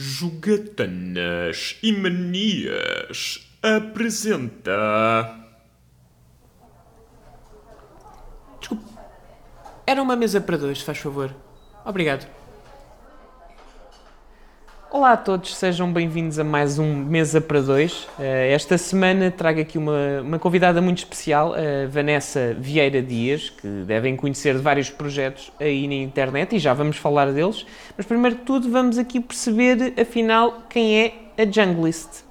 Jogatanas e Manias apresenta. Desculpe. Era uma mesa para dois, se faz favor. Obrigado. Olá a todos, sejam bem-vindos a mais um Mesa para Dois. Eh, esta semana trago aqui uma, uma convidada muito especial, a Vanessa Vieira Dias, que devem conhecer de vários projetos aí na internet e já vamos falar deles. Mas primeiro de tudo, vamos aqui perceber, afinal, quem é a Junglist.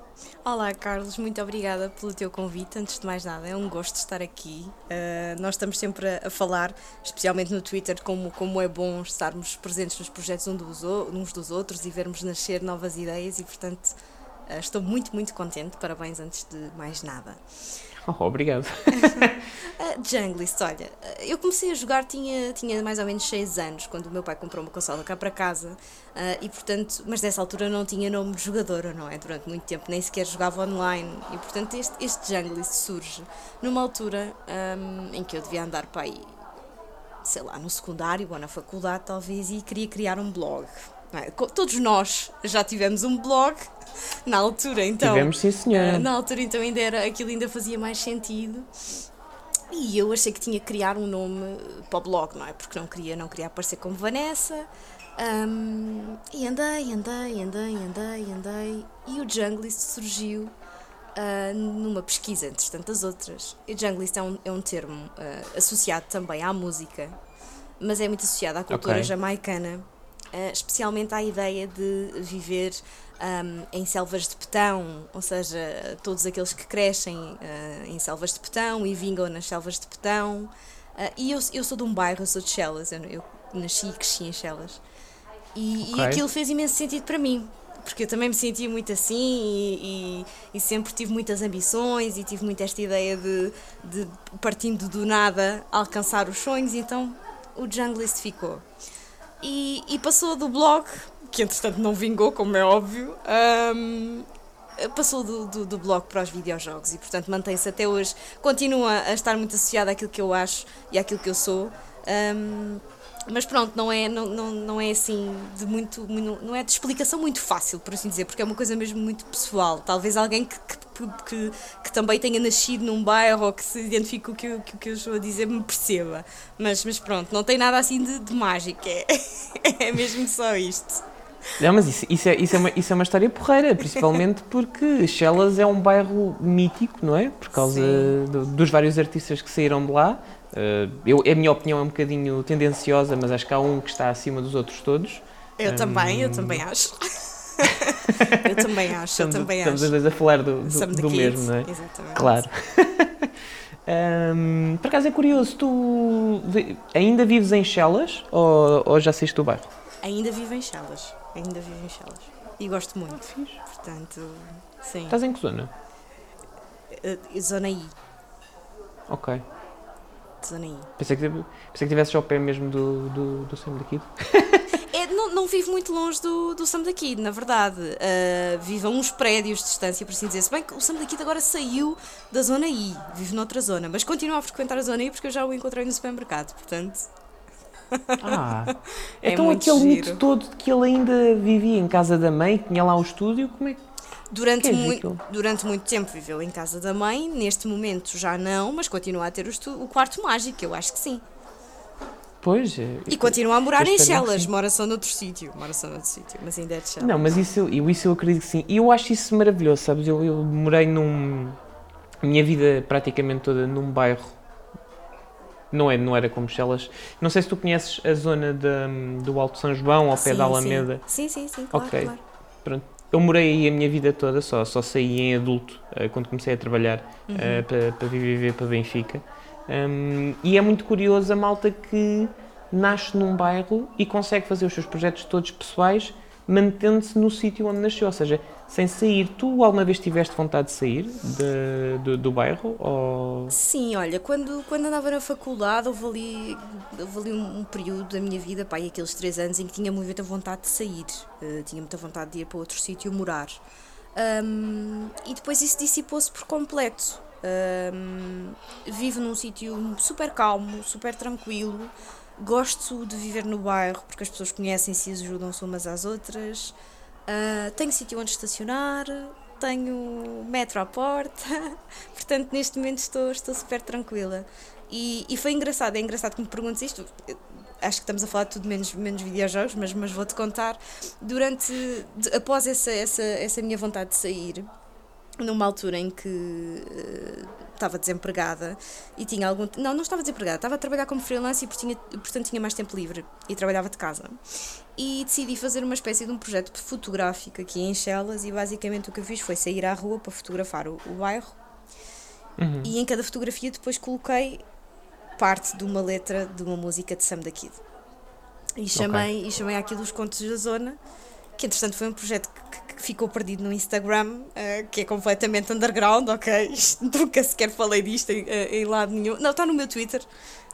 Olá, Carlos, muito obrigada pelo teu convite. Antes de mais nada, é um gosto estar aqui. Uh, nós estamos sempre a, a, falar, especialmente no Twitter, como, como é bom estarmos presentes nos projetos dos, uns dos outros e vermos nascer novas ideias, e portanto uh, estou muito, muito contente. Parabéns antes de mais nada. Oh, obrigado. uh, Junglist, olha, eu comecei a jogar, tinha, tinha mais ou menos 6 anos, quando o meu pai comprou uma consola cá para casa, uh, e portanto, mas dessa altura não tinha nome de jogadora, não é? Durante muito tempo nem sequer jogava online, e portanto este, este Junglist surge numa altura um, em que eu devia andar para aí, sei lá, no secundário ou na faculdade talvez, e queria criar um blog. É? Todos nós já tivemos um blog na altura, então. Tivemos, sim, senhora. Eh, na altura, então, ainda era, aquilo ainda fazia mais sentido. E eu achei que tinha que criar um nome para o blog, não é? Porque não queria, não queria aparecer como Vanessa. Um, e andei, andei, andei, andei, andei. E o Junglist surgiu uh, numa pesquisa entre tantas outras. E Junglist é um, é um termo uh, associado também à música, mas é muito associado à cultura okay. jamaicana Uh, especialmente à ideia de viver um, em selvas de petão, ou seja, todos aqueles que crescem uh, em selvas de petão e vingam nas selvas de petão. Uh, e eu, eu sou de um bairro, eu sou de Chelas, eu, eu nasci e cresci em Chelas. E, okay. e aquilo fez imenso sentido para mim, porque eu também me sentia muito assim e, e, e, sempre tive muitas ambições e tive muito esta ideia de, de partindo do nada alcançar os sonhos, então o Junglist ficou. E, e passou do blog, que entretanto não vingou, como é óbvio, um, passou do, do, do, blog para os videojogos e portanto mantém-se até hoje, continua a estar muito associado àquilo que eu acho e àquilo que eu sou. Um, mas pronto, não é, não, não, não é assim de muito, não é de explicação muito fácil, por assim dizer, porque é uma coisa mesmo muito pessoal. Talvez alguém que, que, que, que também tenha nascido num bairro ou que se identifique com o que, que, que eu estou a dizer me perceba. Mas, mas pronto, não tem nada assim de, de mágico, é, é mesmo só isto. Não, mas isso, isso, é, isso, é uma, isso é uma história porreira, principalmente porque Chelas é um bairro mítico, não é? Por causa do, dos vários artistas que saíram de lá. Uh, eu, a minha opinião é um bocadinho tendenciosa, mas acho que há um que está acima dos outros todos. Eu um, também, eu também acho. eu também acho, estamos, eu também estamos acho. Estamos a falar do, do, do mesmo, não é? Exatamente. Claro. um, por acaso é curioso, tu ainda vives em Chelas ou, ou já saíste do bairro? Ainda vivo em Chelas, ainda vivo em Chelas. E gosto muito. Fiz. Portanto, sim. Estás em que zona? Uh, zona I. Ok zona I. Pensei que, pensei que ao pé mesmo do, do, do Sam da Kid. é, não, não vivo muito longe do, do Sam da Kid, na verdade. Uh, vivo a uns prédios de distância, por assim dizer. Se bem que o Sam da Kid agora saiu da zona I, vive noutra zona, mas continua a frequentar a zona I porque eu já o encontrei no supermercado, portanto. Ah, é então aquele giro. mito todo de que ele ainda vivia em casa da mãe, tinha lá o estúdio, como é que Durante, mu durante muito tempo viveu em casa da mãe, neste momento já não, mas continua a ter o, o quarto mágico, eu acho que sim. Pois. É, e continua a morar em Chelas, mora só noutro sítio, mora só noutro sítio, mas ainda é de Chelas. Não, mas isso eu, isso eu acredito que sim. E eu acho isso maravilhoso, sabes? Eu, eu morei num. minha vida praticamente toda num bairro. Não, é, não era como Chelas. Não sei se tu conheces a zona de, do Alto São João, ao pé da Alameda. Sim, sim, sim, claro, Ok, claro. pronto eu morei aí a minha vida toda, só, só saí em adulto uh, quando comecei a trabalhar uhum. uh, para, para viver para Benfica. Um, e é muito curioso a malta que nasce num bairro e consegue fazer os seus projetos todos pessoais mantendo-se no sítio onde nasceu, ou seja, sem sair. Tu alguma vez tiveste vontade de sair de, de, do bairro? Ou... Sim, olha, quando, quando andava na faculdade houve ali, houve ali um, período da minha vida, pá, aqueles três anos, em que tinha muita vontade de sair, uh, tinha muita vontade de ir para outro sítio morar. Um, e depois isso dissipou-se por completo. Um, vivo num sítio super calmo, super tranquilo. Gosto de viver no bairro porque as pessoas conhecem-se e ajudam-se umas às outras. Uh, tenho sítio onde estacionar, tenho metro à porta, portanto neste momento estou, estou super tranquila. E, e foi engraçado, é engraçado que me perguntes isto. Acho que estamos a falar de tudo menos, menos videojogos, mas, mas vou-te contar. Durante, de, após essa, essa, essa minha vontade de sair, numa altura em que uh, estava desempregada e tinha algum. Não, não estava desempregada, estava a trabalhar como freelance e tinha, portanto tinha mais tempo livre e trabalhava de casa. E decidi fazer uma espécie de um projeto fotográfico aqui em Chelas e basicamente o que eu fiz foi sair à rua para fotografar o, o bairro uhum. e em cada fotografia depois coloquei parte de uma letra de uma música de Sam da Kid. E chamei, okay. e chamei aquilo os Contos da Zona, que entretanto foi um projeto que, que ficou perdido no Instagram, uh, que é completamente underground, ok? Nunca sequer falei disto em, eh, em, lado nenhum. Não, está no meu Twitter.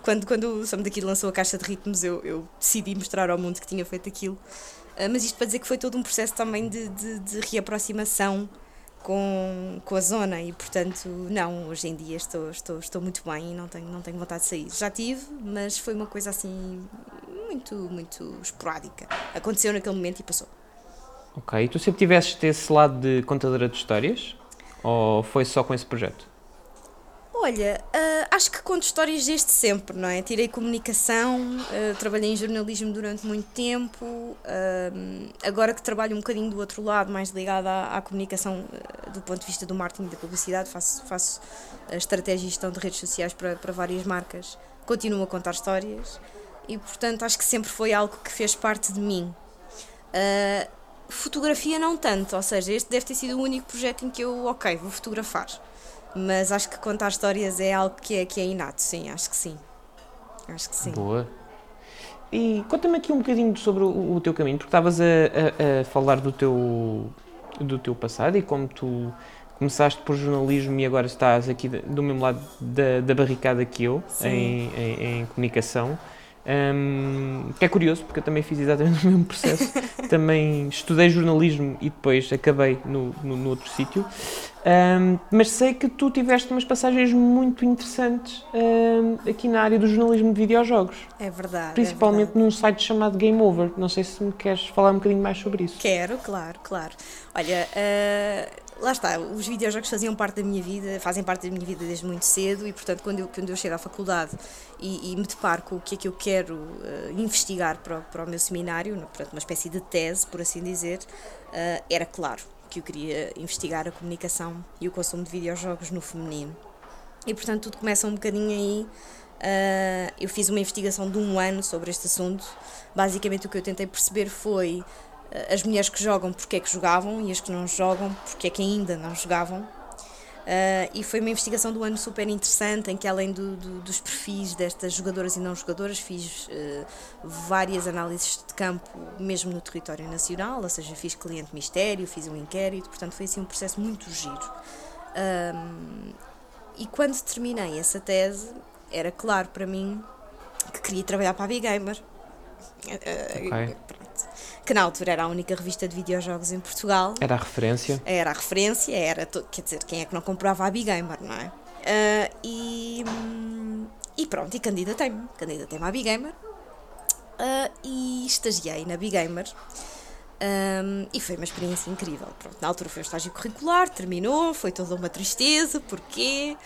Quando, quando o Sam da Kid lançou a caixa de ritmos, eu, eu decidi mostrar ao mundo que tinha feito aquilo. Uh, mas isto para dizer que foi todo um processo também de, de, de reaproximação com, com a zona e portanto não, hoje em dia estou, estou, estou muito bem e não tenho, não tenho vontade de sair. Já tive, mas foi uma coisa assim muito, muito esporádica. Aconteceu naquele momento e passou. Ok, e tu sempre tiveste esse lado de contadora de histórias? Ou foi só com esse projeto? Olha, uh, acho que conto histórias desde sempre, não é? Tirei comunicação, uh, trabalhei em jornalismo durante muito tempo, uh, agora que trabalho um bocadinho do outro lado, mais ligado à, à comunicação do ponto de vista do marketing e da publicidade, faço, faço estratégia e gestão de redes sociais para, para várias marcas, continuo a contar histórias e, portanto, acho que sempre foi algo que fez parte de mim. Fotografia não tanto, ou seja, este deve ter sido o único projeto em que eu, ok, vou fotografar mas acho que contar histórias é algo que é, que é inato, sim, acho que sim. Acho que sim. Boa. E conta-me aqui um bocadinho sobre o, o teu caminho, porque estavas a, a, a, falar do teu, do teu passado e como tu começaste por jornalismo e agora estás aqui do mesmo lado da, da barricada que eu, em, em, em, comunicação. Um, que é curioso, porque eu também fiz exatamente o mesmo processo. também estudei jornalismo e depois acabei no, no, no outro sítio. Um, mas sei que tu tiveste umas passagens muito interessantes um, aqui na área do jornalismo de videojogos. É verdade. É Principalmente é verdade. num site chamado Game Over. Não sei se me queres falar um bocadinho mais sobre isso. Quero, claro, claro. Olha, uh, lá está, os videojogos faziam parte da minha vida, fazem parte da minha vida desde muito cedo e, portanto, quando eu, quando eu chego à faculdade e, e me deparo com o que é que eu quero uh, investigar para, para o meu seminário, portanto, uma espécie de tese, por assim dizer, uh, era claro que eu queria investigar a comunicação e o consumo de videojogos no feminino. E portanto tudo começa um bocadinho aí. Uh, eu fiz uma investigação de um ano sobre este assunto. Basicamente o que eu tentei perceber foi as mulheres que jogam porque é que jogavam e as que não jogam porque é que ainda não jogavam. Uh, e foi uma investigação do ano super interessante, em que além do, do, dos perfis destas jogadoras e não jogadoras, fiz uh, várias análises de campo, mesmo no território nacional, ou seja, fiz cliente mistério, fiz um inquérito, portanto foi assim um processo muito giro. Um, e quando terminei essa tese, era claro para mim que queria trabalhar para a Big Gamer. Okay que na altura era a única revista de videojogos em Portugal. Era a referência. Era a referência, era, quer dizer, quem é que não comprava a Bigamer, não é? Uh, e, e pronto, e candidatei-me, candidatei-me à Bigamer uh, e estagiei na Bigamer. Um, e foi uma experiência incrível. Pronto, na altura foi o estágio curricular, terminou, foi toda uma tristeza, porquê?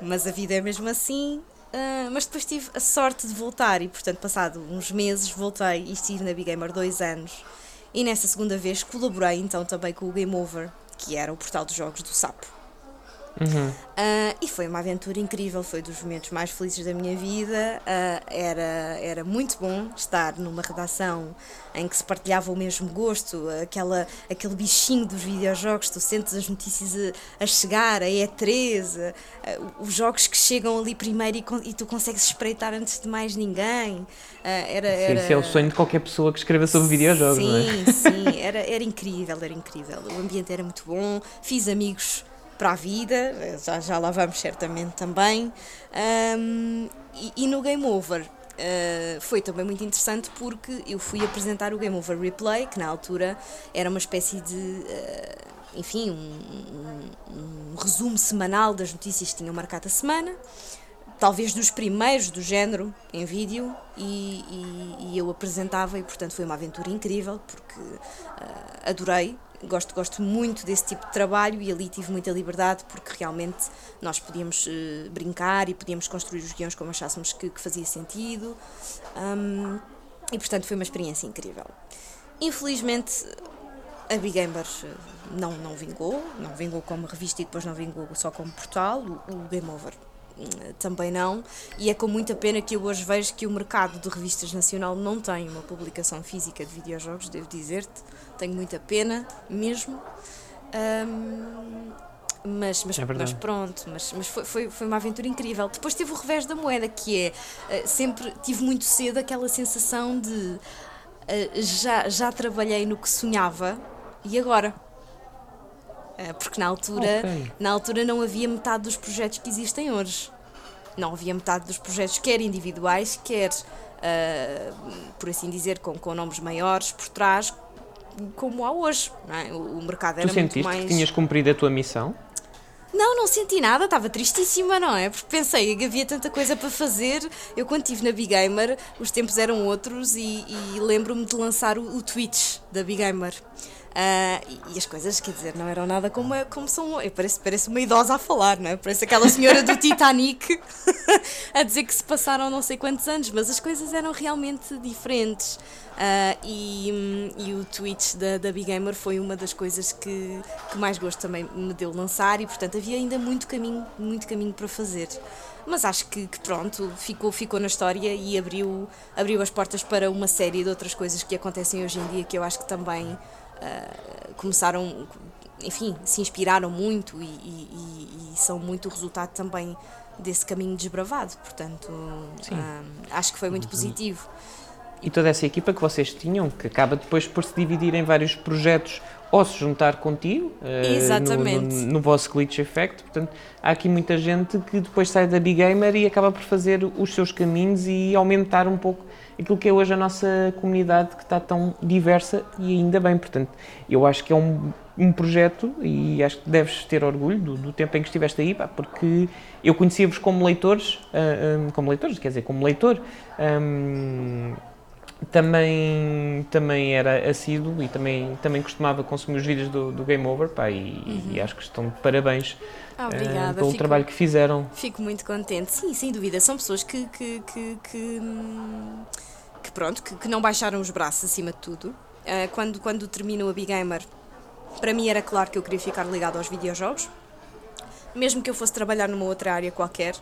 Mas a vida é mesmo assim. Uh, mas depois tive a sorte de voltar e, portanto, passado uns meses, voltei e estive na Big Gamer dois anos. E nessa segunda vez colaborei então também com o Game Over, que era o portal dos jogos do Sapo. Uhum. Uh, e foi uma aventura incrível, foi dos momentos mais felizes da minha vida. Uh, era, era muito bom estar numa redação em que se partilhava o mesmo gosto, aquela, aquele bichinho dos videojogos, tu sentes as notícias a, a chegar, a E3, uh, os jogos que chegam ali primeiro e, e, tu consegues espreitar antes de mais ninguém. era, era... Sim, isso é o sonho de qualquer pessoa que escreva sobre videojogos, sim, não é? Sim, era, era incrível, era incrível. O ambiente era muito bom, fiz amigos para a vida, já, já lá vamos certamente também. Um, e, e, no Game Over uh, foi também muito interessante porque eu fui apresentar o Game Over Replay, que na altura era uma espécie de. Uh, enfim, um, um, um, resumo semanal das notícias que tinham marcado a semana, talvez dos primeiros do género em vídeo, e, e, e eu apresentava, e portanto foi uma aventura incrível, porque uh, adorei gosto, gosto muito desse tipo de trabalho e ali tive muita liberdade porque realmente nós podíamos uh, brincar e podíamos construir os guiões como achássemos que, que fazia sentido um, e portanto foi uma experiência incrível. Infelizmente a Big Gamer eh, não, não vingou, não vingou como revista e depois não vingou só como portal, o, o Game Over também não, e é com muita pena que eu hoje vejo que o mercado de revistas nacional não tem uma publicação física de videojogos, devo dizer-te, tenho muita pena mesmo. Um, mas, mas, é mas, pronto, mas, mas foi, foi, foi uma aventura incrível. Depois teve o revés da moeda, que é uh, sempre tive muito cedo aquela sensação de uh, já, já trabalhei no que sonhava e agora? Uh, porque na altura, okay. na altura não havia metade dos projetos que existem hoje. Não havia metade dos projetos, quer individuais, quer, por assim dizer, com, com nomes maiores por trás, como há hoje. É? O, o, mercado era tu muito mais. que tinhas cumprido a tua missão? Não, não senti nada, estava tristíssima, não é? Porque pensei que havia tanta coisa para fazer. Eu, quando estive na Big Gamer, os tempos eram outros e, e lembro-me de lançar o, o Twitch da Big Gamer. Uh, e, as coisas, quer dizer, não eram nada como, como são. Eu pareço, pareço uma idosa a falar, não é? Parece aquela senhora do Titanic a dizer que se passaram não sei quantos anos, mas as coisas eram realmente diferentes. Uh, e, e o Twitch da, da Big Gamer foi uma das coisas que, que mais gosto também me deu lançar e portanto havia ainda muito caminho, muito caminho para fazer. Mas acho que, que pronto, ficou, ficou na história e abriu, abriu as portas para uma série de outras coisas que acontecem hoje em dia que eu acho que também uh, começaram, enfim, se inspiraram muito e, e, e, são muito resultado também desse caminho desbravado. Portanto, uh, acho que foi muito uhum. positivo e toda essa equipa que vocês tinham, que acaba depois por se dividir em vários projetos ou se juntar contigo uh, no, no, no, vosso Glitch Effect. Portanto, há aqui muita gente que depois sai da Big Gamer e acaba por fazer os seus caminhos e aumentar um pouco aquilo que é hoje a nossa comunidade que está tão diversa e ainda bem. Portanto, eu acho que é um, um projeto e acho que deves ter orgulho do, do tempo em que estiveste aí, pá, porque eu conhecia-vos como leitores, uh, ah, um, ah, como leitores, quer dizer, como leitor. Um, também, também era assíduo e também, também costumava consumir os vídeos do, do Game Over pá, e, uhum. e, acho que estão de parabéns ah. Uh, pelo fico, trabalho que fizeram. Fico muito contente. Sim, sem dúvida. São pessoas que, que, que, que, que pronto, que, que, não baixaram os braços acima de tudo. Uh, quando, quando terminou a Big Gamer, para mim era claro que eu queria ficar ligado aos videojogos. Mesmo que eu fosse trabalhar numa outra área qualquer,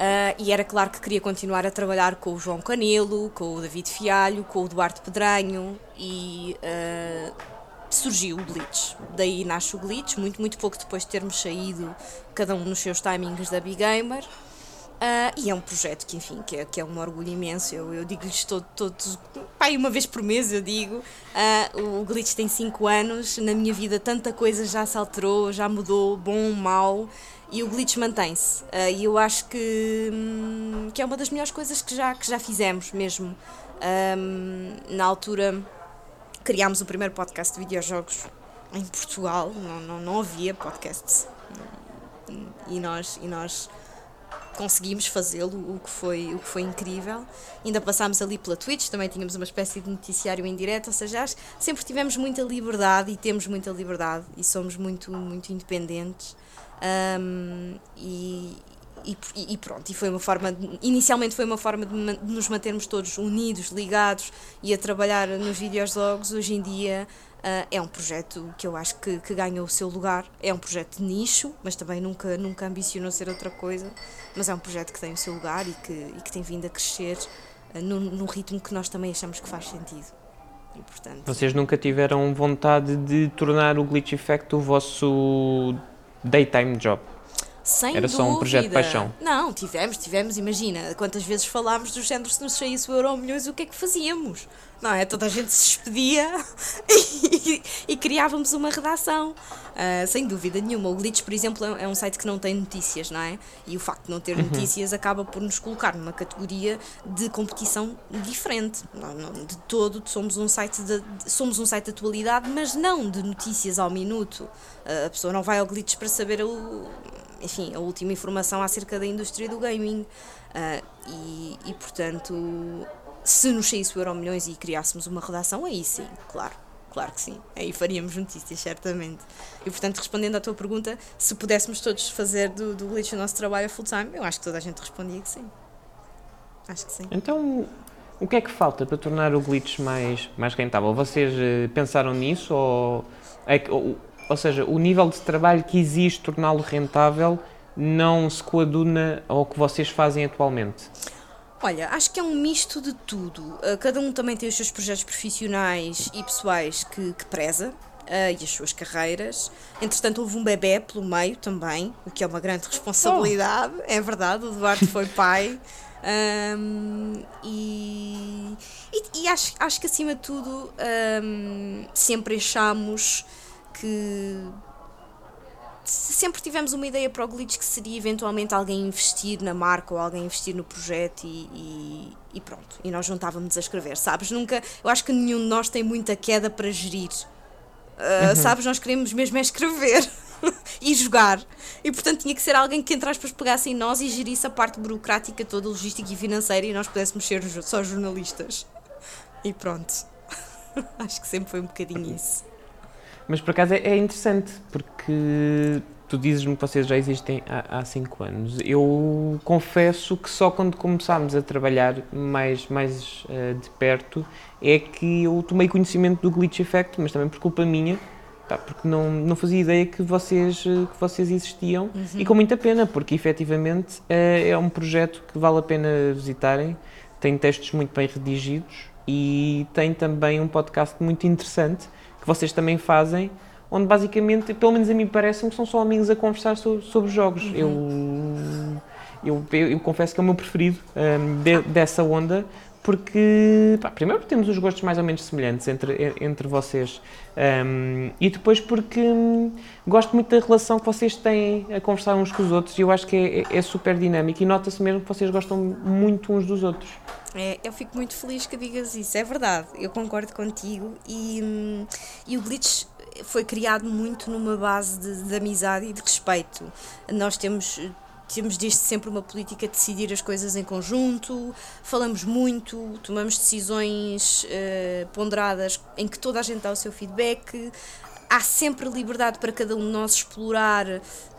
Uh, e era claro que queria continuar a trabalhar com o João Canelo, com o David Fialho, com o Duarte Pedranho e uh, surgiu o Glitch. Daí nasce o Glitch, muito, muito pouco depois de termos saído, cada um nos seus timings da Big Gamer. Uh, e é um projeto que, enfim, que é, que é um orgulho imenso. Eu, eu digo-lhes todos, todo, pai, uma vez por mês eu digo. Uh, o Glitch tem 5 anos, na minha vida tanta coisa já se alterou, já mudou, bom, mau e o glitch mantém-se. Uh, e eu acho que, hum, que é uma das melhores coisas que já, que já fizemos mesmo. Um, na altura criámos o primeiro podcast de videojogos em Portugal, não, não, não havia podcasts. E nós, e nós conseguimos fazê-lo, o que foi o que foi incrível. Ainda passámos ali pela Twitch, também tínhamos uma espécie de noticiário em direto, ou seja, sempre tivemos muita liberdade e temos muita liberdade e somos muito muito independentes. Um, e, e, e, pronto, e foi uma forma, de, inicialmente foi uma forma de, de, nos mantermos todos unidos, ligados e a trabalhar nos videojogos. Hoje em dia uh, é um projeto que eu acho que, que ganhou o seu lugar. É um projeto de nicho, mas também nunca, nunca ambicionou ser outra coisa. Mas é um projeto que tem o seu lugar e que, e que tem vindo a crescer uh, no ritmo que nós também achamos que faz sentido. E, portanto, Vocês nunca tiveram vontade de tornar o Glitch Effect o vosso daytime job. Sem Era só um projeto de paixão. Não, tivemos, tivemos, imagina, quantas vezes falámos do género se nos saísse o euro milhões, o que é que fazíamos? Não é? Toda a gente se despedia e, e, criávamos uma redação. Uh, sem dúvida nenhuma. O Glitch, por exemplo, é, é um site que não tem notícias, não é? E o facto de não ter uhum. notícias acaba por nos colocar numa categoria de competição diferente. Não, não, de todo, somos um site de, somos um site de atualidade, mas não de notícias ao minuto. Uh, a pessoa não vai ao Glitch para saber o enfim, a última informação acerca da indústria do gaming. Uh, e, e, portanto, se nos saísse o Euro Milhões e criássemos uma redação, aí sim, claro. claro que sim. Aí faríamos notícias, certamente. E portanto, respondendo à tua pergunta, se pudéssemos todos fazer do, do Glitch o nosso trabalho a full time, eu acho que toda a gente respondia que sim. Acho que sim. Então, o que é que falta para tornar o Glitch mais, mais rentável? Vocês eh, pensaram nisso ou, é que, ou, ou seja, o nível de trabalho que existe torná-lo rentável não se coaduna ao que vocês fazem atualmente? Olha, acho que é um misto de tudo. Uh, cada um também tem os seus projetos profissionais e pessoais que, que preza uh, e as suas carreiras. Entretanto, houve um bebê pelo meio também, o que é uma grande responsabilidade. Oh. É verdade, o Duarte foi pai. Um, e, e, e, acho, acho que acima de tudo um, sempre achamos que sempre tivemos uma ideia para o Glitch que seria eventualmente alguém investir na marca ou alguém investir no projeto e, e, e, pronto. E nós juntávamos a escrever, sabes? Nunca, eu acho que nenhum de nós tem muita queda para gerir. Uh, uhum. Sabes? Nós queremos mesmo é escrever e jogar. E portanto tinha que ser alguém que, entre aspas, pegasse em nós e gerisse a parte burocrática toda, logística e financeira e nós pudéssemos ser só jornalistas. E pronto. acho que sempre foi um bocadinho isso. Mas por acaso é, é interessante, porque tu dizes-me que vocês já existem há 5 anos. Eu confesso que só quando começámos a trabalhar mais, mais uh, de perto é que eu tomei conhecimento do Glitch Effect, mas também por culpa minha, tá, porque não, não fazia ideia que vocês, que vocês existiam uhum. e com muita pena, porque efetivamente é, é um projeto que vale a pena visitarem, tem textos muito bem redigidos e tem também um podcast muito interessante que vocês também fazem, onde basicamente, pelo menos a mim parece-me que são só amigos a conversar sobre, sobre jogos. Uhum. Eu, eu, eu, confesso que é o meu preferido um, de, dessa onda, porque, pá, primeiro, temos os gostos mais ou menos semelhantes entre, entre vocês, um, e depois porque hum, gosto muito da relação que vocês têm a conversar uns com os outros, e eu acho que é, é, é super dinâmico, e nota-se mesmo que vocês gostam muito uns dos outros. É, eu fico muito feliz que digas isso, é verdade, eu concordo contigo, e, hum, e o Glitch foi criado muito numa base de, de amizade e de respeito. Nós temos temos desde sempre uma política de decidir as coisas em conjunto, falamos muito, tomamos decisões uh, ponderadas em que toda a gente dá o seu feedback. Há sempre liberdade para cada um de nós explorar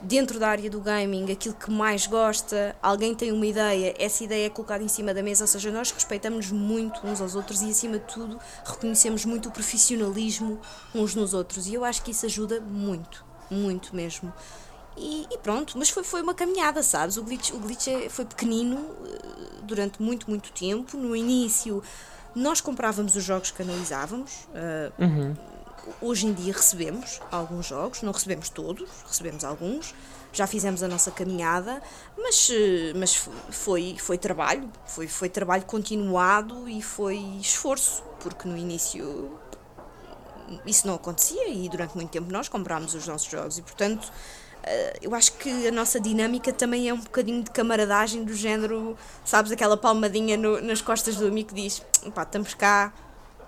dentro da área do gaming aquilo que mais gosta. Alguém tem uma ideia, essa ideia é colocada em cima da mesa, ou seja, nós respeitamos muito uns aos outros e, acima de tudo, reconhecemos muito o profissionalismo uns nos outros. E eu acho que isso ajuda muito, muito mesmo. E, e, pronto, mas foi, foi uma caminhada, sabes? O glitch, o glitch é, foi pequenino eh, durante muito, muito tempo. No início, nós comprávamos os jogos que analisávamos. Uh, uhum. Hoje em dia recebemos alguns jogos, não recebemos todos, recebemos alguns. Já fizemos a nossa caminhada, mas, eh, mas foi, foi trabalho, foi, foi trabalho continuado e foi esforço, porque no início isso não acontecia e durante muito tempo nós comprámos os nossos jogos e, portanto, eu acho que a nossa dinâmica também é um bocadinho de camaradagem do género, sabes, aquela palmadinha no, nas costas do amigo que diz, pá, estamos cá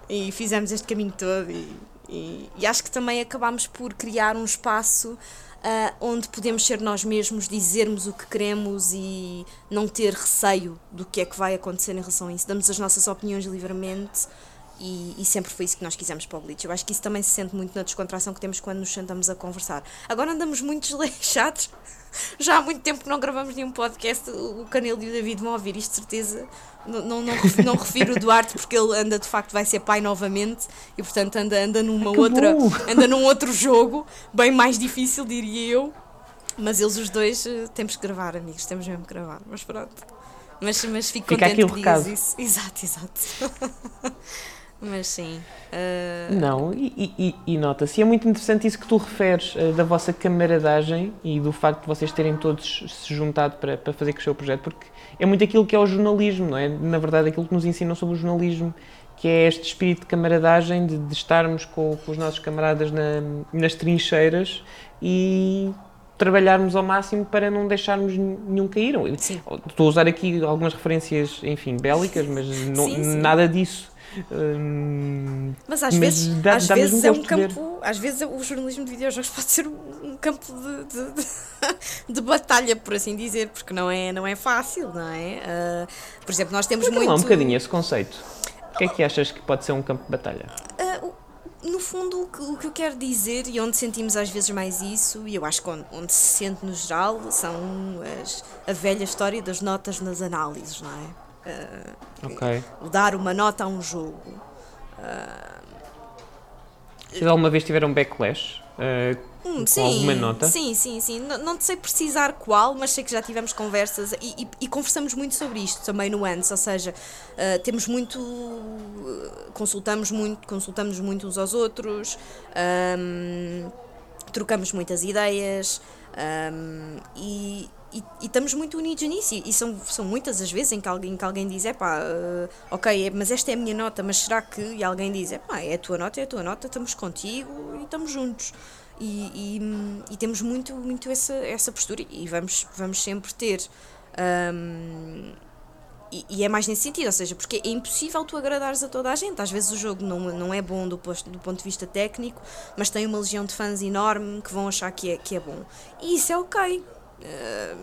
e fizemos este caminho todo e, e, e acho que também acabámos por criar um espaço uh, onde podemos ser nós mesmos, dizermos o que queremos e não ter receio do que é que vai acontecer em relação a isso. Damos as nossas opiniões livremente e, e, sempre foi isso que nós quisemos para o Glitch. Eu acho que isso também se sente muito na descontração que temos quando nos sentamos a conversar. Agora andamos muito desleixados. Já há muito tempo que não gravamos nenhum podcast. O Canelo e o David vão ouvir isto, de certeza. Não, não, não, não refiro o Duarte porque ele anda de facto, vai ser pai novamente e portanto anda, anda numa outra. Anda num outro jogo, bem mais difícil, diria eu. Mas eles os dois eh, temos que gravar, amigos, temos mesmo que gravar. Mas pronto. Mas, mas fico Fica contente aqui o recado. isso. Exato, exato. Mas sim. Uh... Não, e, e, e nota-se. é muito interessante isso que tu referes uh, da vossa camaradagem e do facto de vocês terem todos se juntado para, para fazer crescer o projeto, porque é muito aquilo que é o jornalismo, não é? Na verdade, aquilo que nos ensinam sobre o jornalismo, que é este espírito de camaradagem, de, de estarmos com, com, os nossos camaradas na, nas trincheiras e trabalharmos ao máximo para não deixarmos nenhum cair. Sim. Estou a usar aqui algumas referências, enfim, bélicas, mas não, sim, sim. nada disso Hum, mas às mas vezes, dá, às vezes é um campo, às vezes o jornalismo de videojogos pode ser um campo de, de, de, de, batalha, por assim dizer, porque não é, não é fácil, não é? Uh, por exemplo, nós temos muito. Não, um bocadinho esse conceito. O que é que achas que pode ser um campo de batalha? Uh, no fundo, o que, o que eu quero dizer e onde sentimos às vezes mais isso, e eu acho que onde, onde se sente no geral, são as, a velha história das notas nas análises, não é? Uh, Ok. o dar uma nota a um jogo. Vocês alguma vez tiveram backlash? uh, Hum, com alguma nota? Sim, sim, sim. Não, não sei precisar qual, mas sei que já tivemos conversas e, e- e conversamos muito sobre isto também no antes, ou seja, ah, temos muito. consultamos muito, consultamos muito uns aos outros, ahm, trocamos muitas ideias ahm, e, e, e estamos muito unidos nisso. E, e são, são muitas as vezes em que alguém, que alguém diz: é pá, ok, é- mas esta é a minha nota, mas será que. E alguém diz: é pá, é a tua nota, é a tua nota, estamos contigo e estamos juntos. E, e, e temos muito, muito essa, essa postura e vamos, vamos sempre ter. e, e é mais nesse sentido, ou seja, porque é impossível tu agradares a toda a gente. Às vezes o jogo não, não é bom do, posto- do ponto de vista técnico, mas tem uma legião de fãs enorme que vão achar que é, que é bom. E isso é ok. Ah,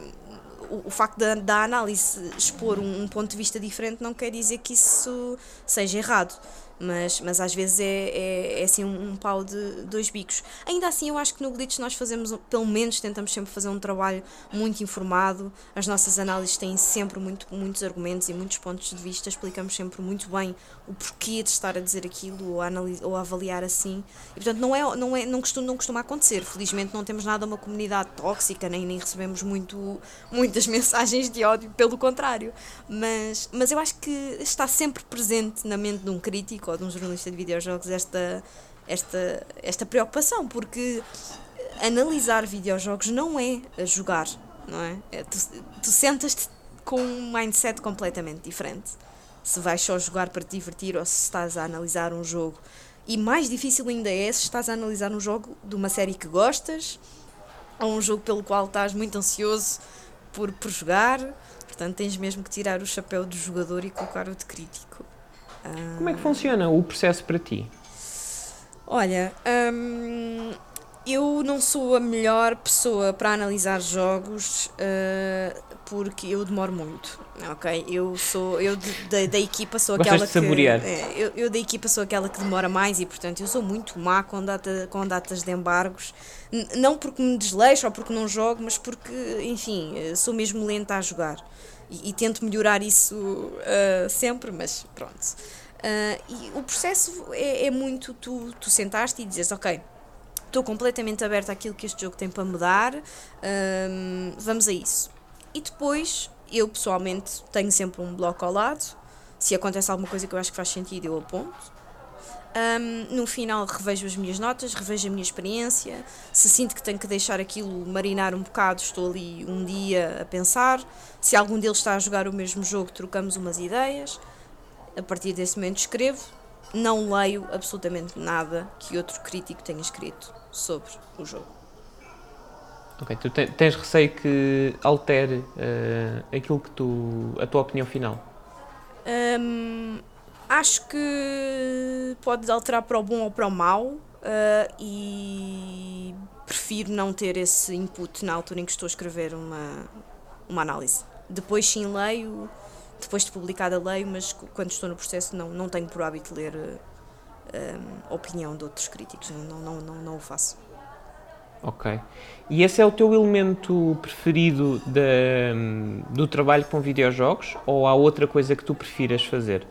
o, o facto da, da análise expor um, um ponto de vista diferente não quer dizer que isso seja errado. Mas, mas às vezes é, é, é assim um, um pau de dois bicos. Ainda assim, eu acho que no Glitch nós fazemos, pelo menos tentamos sempre fazer um trabalho muito informado. As nossas análises têm sempre muito, muitos argumentos e muitos pontos de vista. Explicamos sempre muito bem o porquê de estar a dizer aquilo ou a, ou a avaliar assim. E portanto, não, é, não, é, não, costuma, não costuma acontecer. Felizmente, não temos nada uma comunidade tóxica, nem, nem recebemos muito, muitas mensagens de ódio, pelo contrário. Mas, mas eu acho que está sempre presente na mente de um crítico ou de um jornalista de videojogos esta, esta, esta preocupação, porque analisar videojogos não é jogar, não é? É, tu, tu sentas-te com um mindset completamente diferente. Se vais só jogar para te divertir ou se estás a analisar um jogo. E mais difícil ainda é se estás a analisar um jogo de uma série que gostas ou um jogo pelo qual estás muito ansioso por, por jogar. Portanto, tens mesmo que tirar o chapéu do jogador e colocar o de crítico. Como é que funciona o processo para ti? Olha, hum, eu não sou a melhor pessoa para analisar jogos uh, porque eu demoro muito, ok? Eu sou, eu da, da equipa sou Gostas aquela de saborear. que... é, eu, eu da equipa sou aquela que demora mais e, portanto, eu sou muito má com, data, com datas de embargos. N- não porque me desleixo ou porque não jogo, mas porque, enfim, eh, sou mesmo lenta a jogar. E, e tento melhorar isso uh, sempre, mas pronto. Uh, e o processo é, é muito tu, tu sentaste e dizes, ok, estou completamente aberta àquilo que este jogo tem para me dar, hum, vamos a isso. E depois, eu pessoalmente tenho sempre um bloco ao lado, se acontece alguma coisa que eu acho que faz sentido, eu aponto. Hum, no final revejo as minhas notas, revejo a minha experiência. Se sinto que tenho que deixar aquilo marinar um bocado, estou ali um dia a pensar. Se algum deles está a jogar o mesmo jogo, trocamos umas ideias. A partir desse momento escrevo. Não leio absolutamente nada que outro crítico tenha escrito sobre o jogo. Ok, tu te- tens receio que altere eh, aquilo que tu. a tua opinião final. Hum, acho que pode alterar para o bom ou para o mau ah, e prefiro não ter esse input na altura em que estou a escrever uma, uma análise. Depois sim leio, depois de publicada leio, mas quando estou no processo não, não tenho por hábito ler ah, hum, a opinião de outros críticos, não, não, não, não o faço. Ok. E esse é o teu elemento preferido da- do trabalho com videojogos ou há outra coisa que tu prefiras fazer?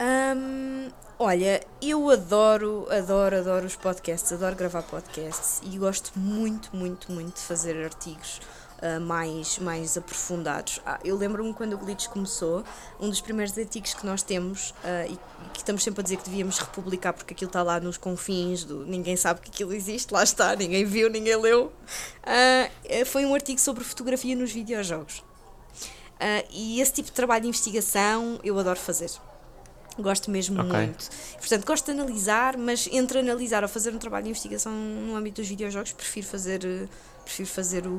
Hum, olha, eu adoro, adoro, adoro os podcasts, adoro gravar podcasts e gosto muito, muito, muito de fazer artigos ah, mais, mais aprofundados. Ah, eu lembro-me quando o Glitch começou, um dos primeiros artigos que nós temos ah, e, que estamos sempre a dizer que devíamos republicar porque aquilo está lá nos confins do ninguém sabe que aquilo existe, lá está, ninguém viu, ninguém leu. Eh, foi um artigo sobre fotografia nos videojogos. E esse tipo de trabalho de investigação eu adoro fazer. Gosto mesmo Ok. muito. Portanto, gosto de analisar, mas entre analisar ou fazer um trabalho de investigação no âmbito dos videojogos, prefiro fazer, prefiro fazer o,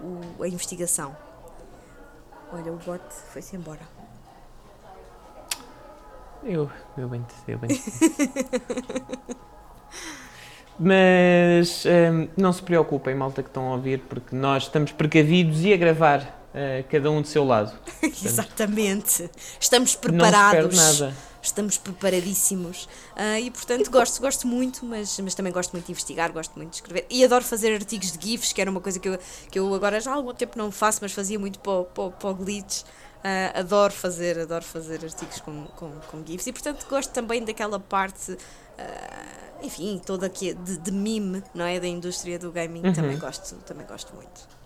o- a investigação. Olha, o bot foi-se embora. Eu, eu bem, eu bem. Mas hum, não se preocupem, malta que estão a ouvir, porque nós estamos precavidos e a gravar eh, cada um do seu lado. Exatamente. Estamos Não se preparados. nada. estamos preparadíssimos. Uh, e portanto gosto, gosto muito, mas, mas também gosto muito de investigar, gosto muito de escrever. E adoro fazer artigos de GIFs, que era uma coisa que eu, que eu agora já há algum tempo não faço, mas fazia muito para, para, para o Glitch. Uh, adoro fazer, adoro fazer artigos com, com, com GIFs e portanto gosto também daquela parte, uh, enfim, toda aqui de, de mime, não é? Da indústria do gaming, uhum. também, gosto, também gosto muito.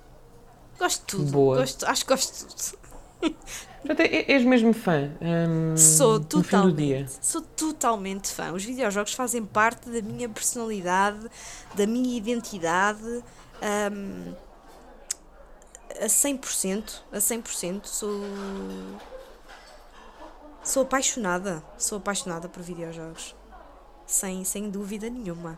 Gosto de tudo, Boa. Gosto, acho que gosto de tudo. Portanto, és mesmo fã? Um, sou totalmente. Sou totalmente fã. Os videojogos fazem parte da minha personalidade, da minha identidade. Um, a 100%, a 100%, sou sou apaixonada, sou apaixonada por videojogos. Sem sem dúvida nenhuma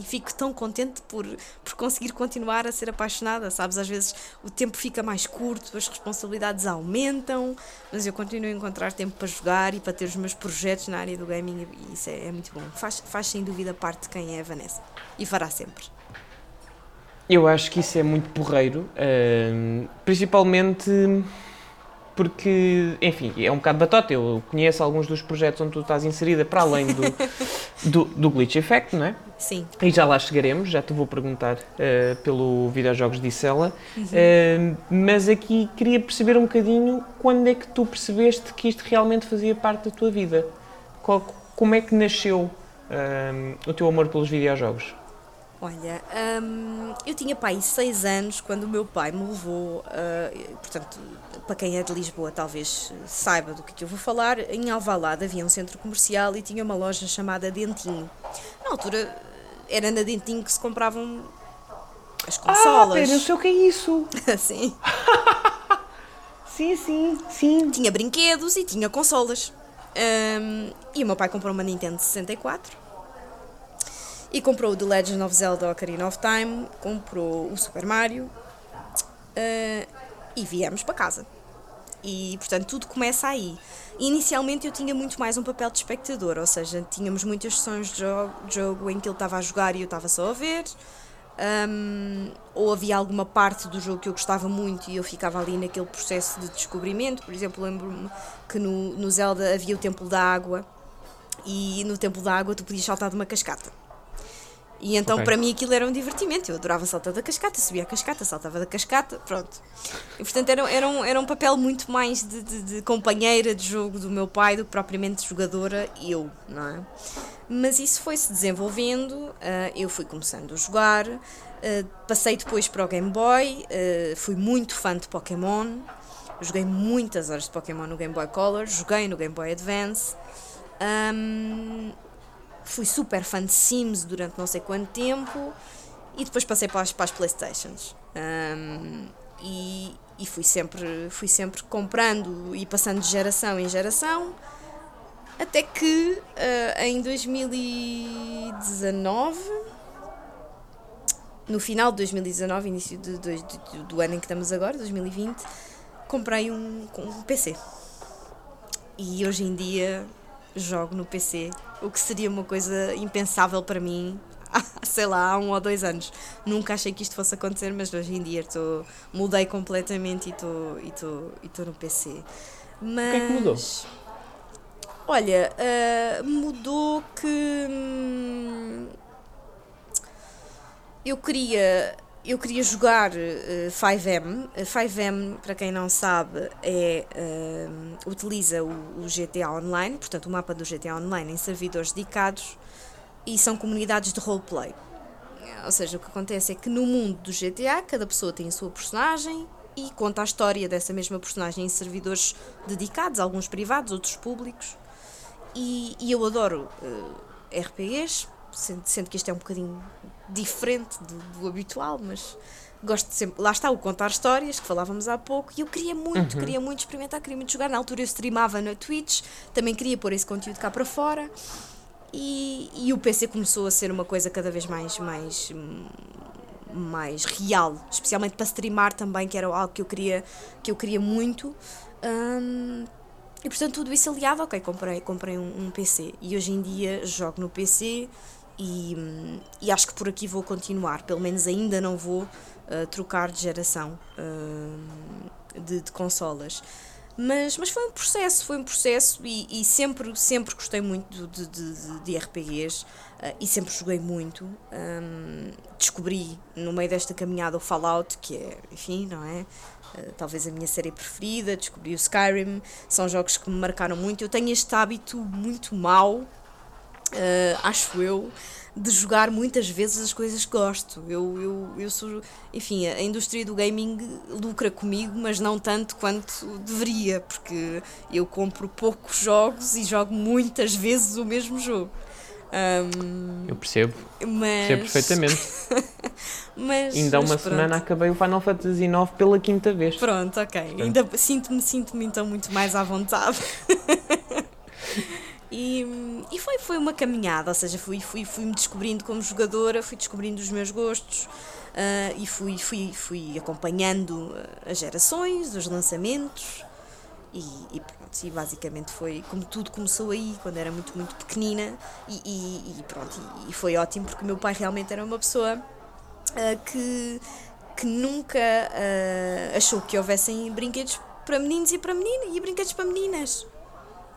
e fico tão contente por, por conseguir continuar a ser apaixonada, sabes? Às vezes o tempo fica mais curto, as responsabilidades aumentam, mas eu continuo a encontrar tempo para jogar e para ter os meus projetos na área do gaming e isso é, é muito bom. Faz, faz sem dúvida parte de quem é a Vanessa e fará sempre. Eu acho que isso é muito porreiro, uh, principalmente porque, enfim, é um bocado batota. Eu conheço alguns dos projetos onde tu estás inserida para além do, do, do Glitch Effect, não é? Sim. E já lá chegaremos, já te vou perguntar uh, pelo Videojogos de Sela. Uhum. Uh, mas aqui queria perceber um bocadinho quando é que tu percebeste que isto realmente fazia parte da tua vida. Qual, como é que nasceu uh, o teu amor pelos videojogos? Olha, eu tinha pai seis anos quando o meu pai me levou, uh, portanto, para quem é de Lisboa talvez saiba do que, é que eu vou falar, em Alvalade havia um centro comercial e tinha uma loja chamada Dentinho. Na altura era na Dentinho que se compravam as ah, consolas. Ah, pera, eu sei o que é isso. sim. sim, sim, sim. Tinha brinquedos e tinha consolas. Um, e o meu pai comprou uma Nintendo 64 e comprou o The Legend of Zelda Ocarina of Time, comprou o Super Mario uh, e viemos para casa. E portanto tudo começa aí. Inicialmente eu tinha muito mais um papel de espectador, ou seja, tínhamos muitas sessões de jogo, de jogo em que ele estava a jogar e eu estava só a ver. Um, ou havia alguma parte do jogo que eu gostava muito e eu ficava ali naquele processo de descobrimento. Por exemplo, lembro-me que no, no Zelda havia o Templo da Água e no Templo da Água tu podias saltar de uma cascata. E então okay. para mim aquilo era um divertimento. Eu adorava saltar da cascata, subia a cascata, saltava da cascata, pronto. E portanto era, era, um, era um papel muito mais de, de, de companheira de jogo do meu pai do que propriamente jogadora eu, não é? Mas isso foi-se desenvolvendo, uh, eu fui começando a jogar, uh, passei depois para o Game Boy, uh, fui muito fã de Pokémon, joguei muitas horas de Pokémon no Game Boy Color, joguei no Game Boy Advance. Um, fui super fã de Sims durante não sei quanto tempo e depois passei para as, para as Playstations. Um, e, e fui sempre, fui sempre comprando e passando de geração em geração até que uh, em 2019 no final de 2019, início de, de, de, do ano em que estamos agora, 2020, comprei um, um PC. E hoje em dia jogo no PC, o que seria uma coisa impensável para mim sei lá, há um ou dois anos. Nunca achei que isto fosse acontecer, mas hoje em dia tô, mudei completamente e estou no PC. Mas, o que é que mudou? Olha, uh, mudou que hum, eu queria eu queria jogar uh, 5M. Uh, 5M, para quem não sabe, é, uh, utiliza o, o, GTA Online, portanto, o mapa do GTA Online em servidores dedicados e são comunidades de roleplay. Ou seja, o que acontece é que no mundo do GTA, cada pessoa tem a sua personagem e conta a história dessa mesma personagem em servidores dedicados, alguns privados, outros públicos. E, e eu adoro eh, RPGs, sendo, sendo que este é um bocadinho diferente do, do, habitual, mas gosto de sempre. Lá está o contar histórias que falávamos há pouco e eu queria muito, uhum. queria muito experimentar, queria muito jogar. Na altura eu streamava na Twitch, também queria pôr esse conteúdo cá para fora. E, e o PC começou a ser uma coisa cada vez mais, mais, mais real, especialmente para streamar também, que era algo que eu queria, que eu queria muito. Um, e portanto, tudo isso aliado, ok, comprei, comprei um, um, PC e hoje em dia jogo no PC e, e acho que por aqui vou continuar. Pelo menos ainda não vou uh, trocar de geração uh, de, de consolas. Mas, mas foi um processo, foi um processo e, e sempre, sempre gostei muito de, de, de, RPGs uh, e sempre joguei muito. Um, descobri no meio desta caminhada o Fallout, que é, enfim, não é? Uh, talvez a minha série preferida, descobri o Skyrim, são jogos que me marcaram muito. Eu tenho este hábito muito mau, acho eu, de jogar muitas vezes as coisas que gosto. Eu, eu, eu sou. Enfim, a indústria do gaming lucra comigo, mas não tanto quanto deveria, porque eu compro poucos jogos e jogo muitas vezes o mesmo jogo. Um, eu percebo. Mas... Percebo perfeitamente. mas, Ainda há uma semana acabei o Final Fantasy IX pela quinta vez. Pronto, ok. Ainda sinto-me sinto-me então muito mais à vontade. E, e foi, foi uma caminhada, ou seja, fui, fui, fui me descobrindo como jogadora, fui descobrindo os meus gostos uh, e fui, fui, fui acompanhando as gerações, os lançamentos e, e pronto, e basicamente foi como tudo começou aí, quando era muito, muito pequenina e, e, e pronto, e, foi ótimo porque o meu pai realmente era uma pessoa uh, que, que nunca uh, achou que houvessem brinquedos para meninos e para meninas e brinquedos para meninas.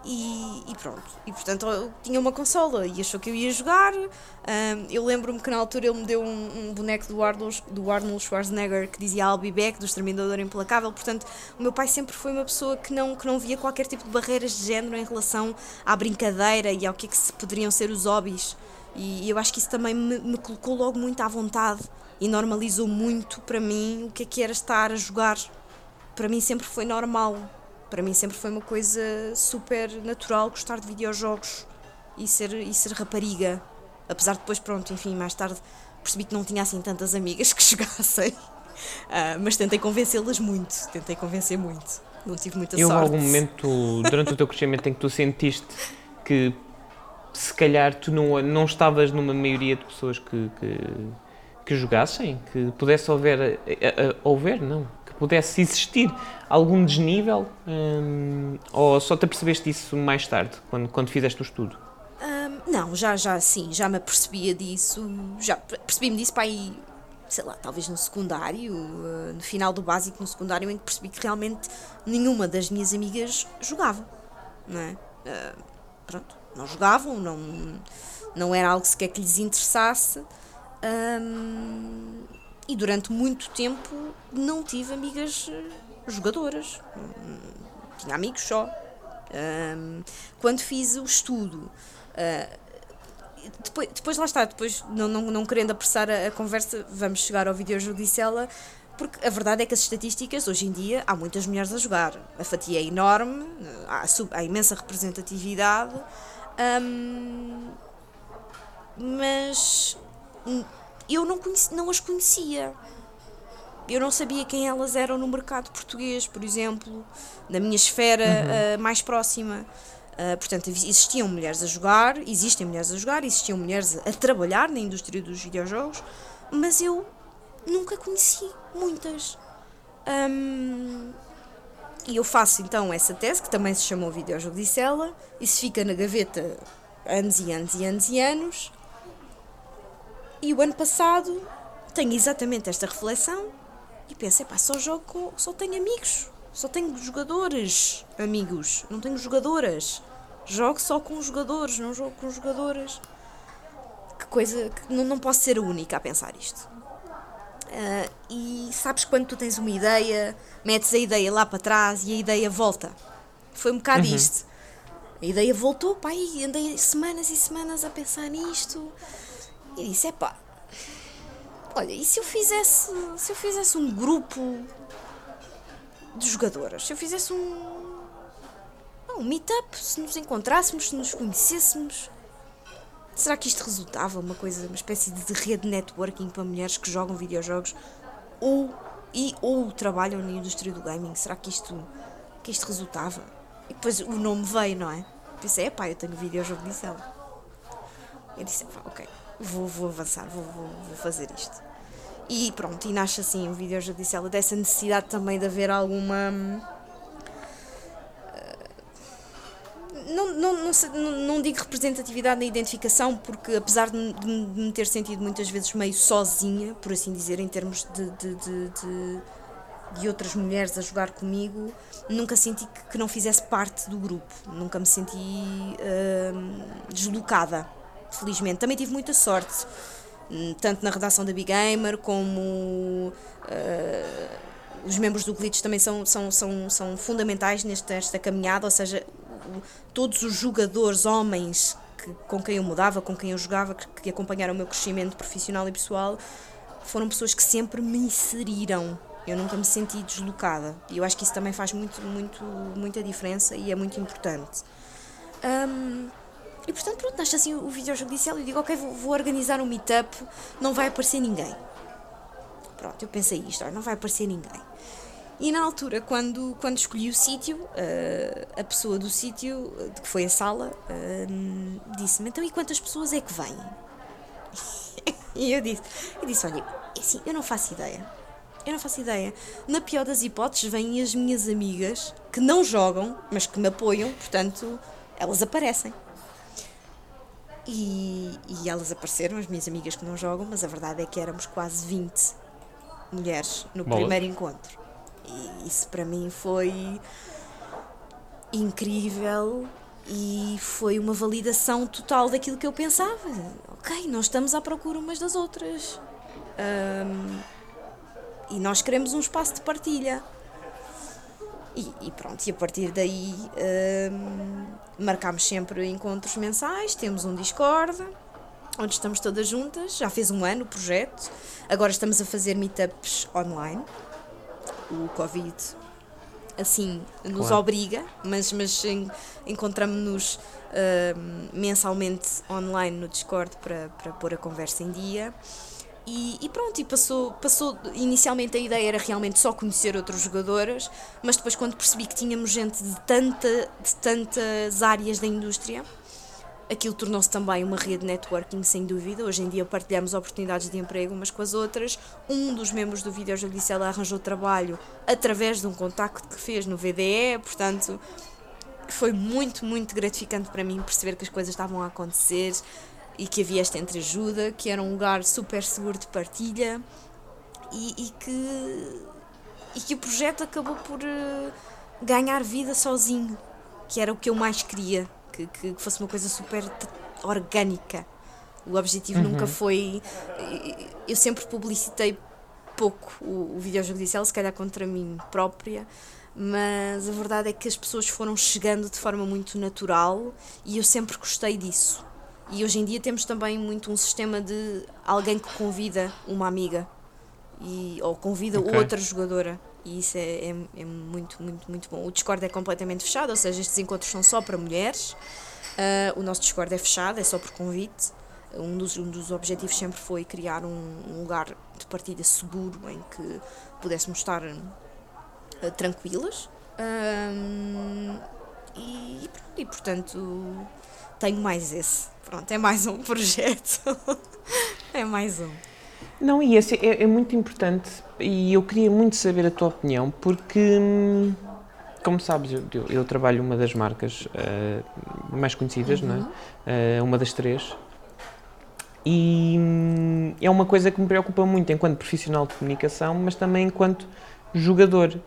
E, e, pronto. E portanto tinha uma consola e achou que eu ia jogar. Um, eu lembro-me que na altura ele me deu um, um, boneco do Arnold, do Arnold Schwarzenegger que dizia I'll be back, do Exterminador Implacável. Portanto, o meu pai sempre foi uma pessoa que não, que não via qualquer tipo de barreiras de género em relação à brincadeira e ao que, é que poderiam ser os hobbies. E, e eu acho que isso também me, me colocou logo muito à vontade e normalizou muito para mim o que é que era estar a jogar. Para mim sempre foi normal para mim sempre foi uma coisa super natural gostar de videojogos e ser, e ser rapariga. Apesar de depois, pronto, enfim, mais tarde percebi que não tinha assim tantas amigas que jogassem. Uh, mas tentei convencê-las muito, tentei convencer muito. Não tive muita e sorte. E houve algum momento durante o teu crescimento em que tu sentiste que se calhar tu não, não estavas numa maioria de pessoas que, que, que jogassem? Que pudesse haver, haver, não, pudesse existir algum desnível hum, ou só te apercebeste disso mais tarde, quando, quando fizeste o estudo? Um, não, já, já sim, já me apercebia disso, já percebi-me disso para aí, sei lá, talvez no secundário, uh, no final do básico, no secundário, em que percebi que realmente nenhuma das minhas amigas jogava, não é? Uh, pronto, não jogavam, não, não era algo sequer que lhes interessasse. Um, e durante muito tempo não tive amigas eh, jogadoras. Tinha amigos só. Um, quando fiz o estudo, uh, depois, depois lá está, depois não, não, não querendo apressar a, a conversa, vamos chegar ao videojogo de Cela, porque a verdade é que as estatísticas, hoje em dia, há muitas mulheres a jogar. A fatia é enorme, há, há imensa representatividade, um, mas eu não, conheci, não as conhecia. Eu não sabia quem elas eram no mercado português, por exemplo, na minha esfera uhum. uh, mais próxima. Uh, portanto, existiam mulheres a jogar, existem mulheres a jogar, existiam mulheres a, trabalhar na indústria dos videojogos, mas eu nunca conheci muitas. Um, e eu faço então essa tese, que também se chamou Videojogo de Cela, isso fica na gaveta anos e anos e anos e anos. E o ano passado tenho exatamente esta reflexão e penso, pá, só jogo com, só tenho amigos, só tenho jogadores, amigos, não tenho jogadoras. Jogo só com jogadores, não jogo com jogadoras. Que coisa, que não, não posso ser a única a pensar isto. Uh, e sabes quando tu tens uma ideia, metes a ideia lá para trás e a ideia volta. Foi um bocado uhum. isto. A ideia voltou, pá, e andei semanas e semanas a pensar nisto e disse: epá, olha, e se eu fizesse. Se eu fizesse um grupo de jogadoras? Se eu fizesse um. Um meetup, se nos encontrássemos, se nos conhecêssemos. Será que isto resultava uma coisa, uma espécie de rede de networking para mulheres que jogam videojogos ou e ou trabalham na indústria do gaming? Será que isto que isto resultava? E depois o nome veio, não é? Pensei, epá, eu tenho videojogo de Zelda. Eu disse, ok, vou, vou avançar, vou, vou, vou fazer isto. E pronto, e nasce assim o vídeo judicial dessa necessidade também de haver alguma. Eh, não, não, não, não, digo representatividade na identificação, porque apesar de, me ter sentido muitas vezes meio sozinha, por assim dizer, em termos de, de, de, de outras mulheres a jogar comigo, nunca senti que, que não fizesse parte do grupo, nunca me senti uh, deslocada, felizmente. Também tive muita sorte, hum, tanto na redação da Big Gamer como uh, os membros do Glitch também são, são, são, são fundamentais nesta, nesta caminhada, ou seja, todos os jogadores, homens que, com quem eu mudava, com quem eu jogava, que, que acompanharam o meu crescimento profissional e pessoal, foram pessoas que sempre me inseriram. Eu nunca me senti deslocada. E eu acho que isso também faz muito, muito, muita diferença e é muito importante. Um, e portanto, pronto, nasce assim o videojogo ela e digo, ok, vou, vou organizar um meetup, não vai aparecer ninguém. Pronto, eu pensei isto, não vai aparecer ninguém. E na altura, quando, quando escolhi o sítio, uh, a pessoa do sítio, de que foi a sala, uh, disse-me: Então, e quantas pessoas é que vêm? e eu disse: eu disse Olha, é assim, eu não faço ideia. Eu não faço ideia. Na pior das hipóteses, vêm as minhas amigas que não jogam, mas que me apoiam, portanto, elas aparecem. E, e elas apareceram, as minhas amigas que não jogam, mas a verdade é que éramos quase 20 mulheres no Boa. primeiro encontro. E isso para mim foi incrível e foi uma validação total daquilo que eu pensava. Ok, nós estamos à procura umas das outras. Um, e nós queremos um espaço de partilha. E, e pronto, e a partir daí um, marcámos sempre encontros mensais, temos um Discord onde estamos todas juntas, já fez um ano o projeto, agora estamos a fazer meetups online o Covid assim nos claro. obriga, mas, mas encontramos-nos uh, mensalmente online no Discord para, para pôr a conversa em dia. E, e, pronto, e passou, passou. Inicialmente a ideia era realmente só conhecer outras jogadoras, mas depois, quando percebi que tínhamos gente de, tanta, de tantas áreas da indústria, aquilo tornou-se também uma rede de networking, sem dúvida. Hoje em dia partilhamos oportunidades de emprego umas com as outras. Um dos membros do videojogo disse arranjou trabalho através de um contacto que fez no VDE, portanto foi muito, muito gratificante para mim perceber que as coisas estavam a acontecer e que havia esta entreajuda, que era um lugar super seguro de partilha e, e que, e que o projeto acabou por uh, ganhar vida sozinho, que era o que eu mais queria que, que fosse uma coisa super orgânica. O objetivo uhum. nunca foi. Eu sempre publicitei pouco o, o videojogo de Cell, se calhar contra mim própria, mas a verdade é que as pessoas foram chegando de forma muito natural e eu sempre gostei disso. E hoje em dia temos também muito um sistema de alguém que convida uma amiga e, ou convida okay. outra jogadora. E isso é, é, é, muito, muito, muito bom. O Discord é completamente fechado, ou seja, estes encontros são só para mulheres. Uh, o nosso Discord é fechado, é só por convite. Um dos, um dos objetivos sempre foi criar um, um lugar de partilha seguro em que pudéssemos estar uh, tranquilas. Uh, e, e, portanto, tenho mais esse. Pronto, é mais um projeto. é mais um. Não, e esse é, é, muito importante e eu queria muito saber a tua opinião, porque, hum, como sabes, eu, eu, eu trabalho uma das marcas uh, mais conhecidas, uhum. não é? Uh, uma das três. E hum, é uma coisa que me preocupa muito enquanto profissional de comunicação, mas também enquanto jogador,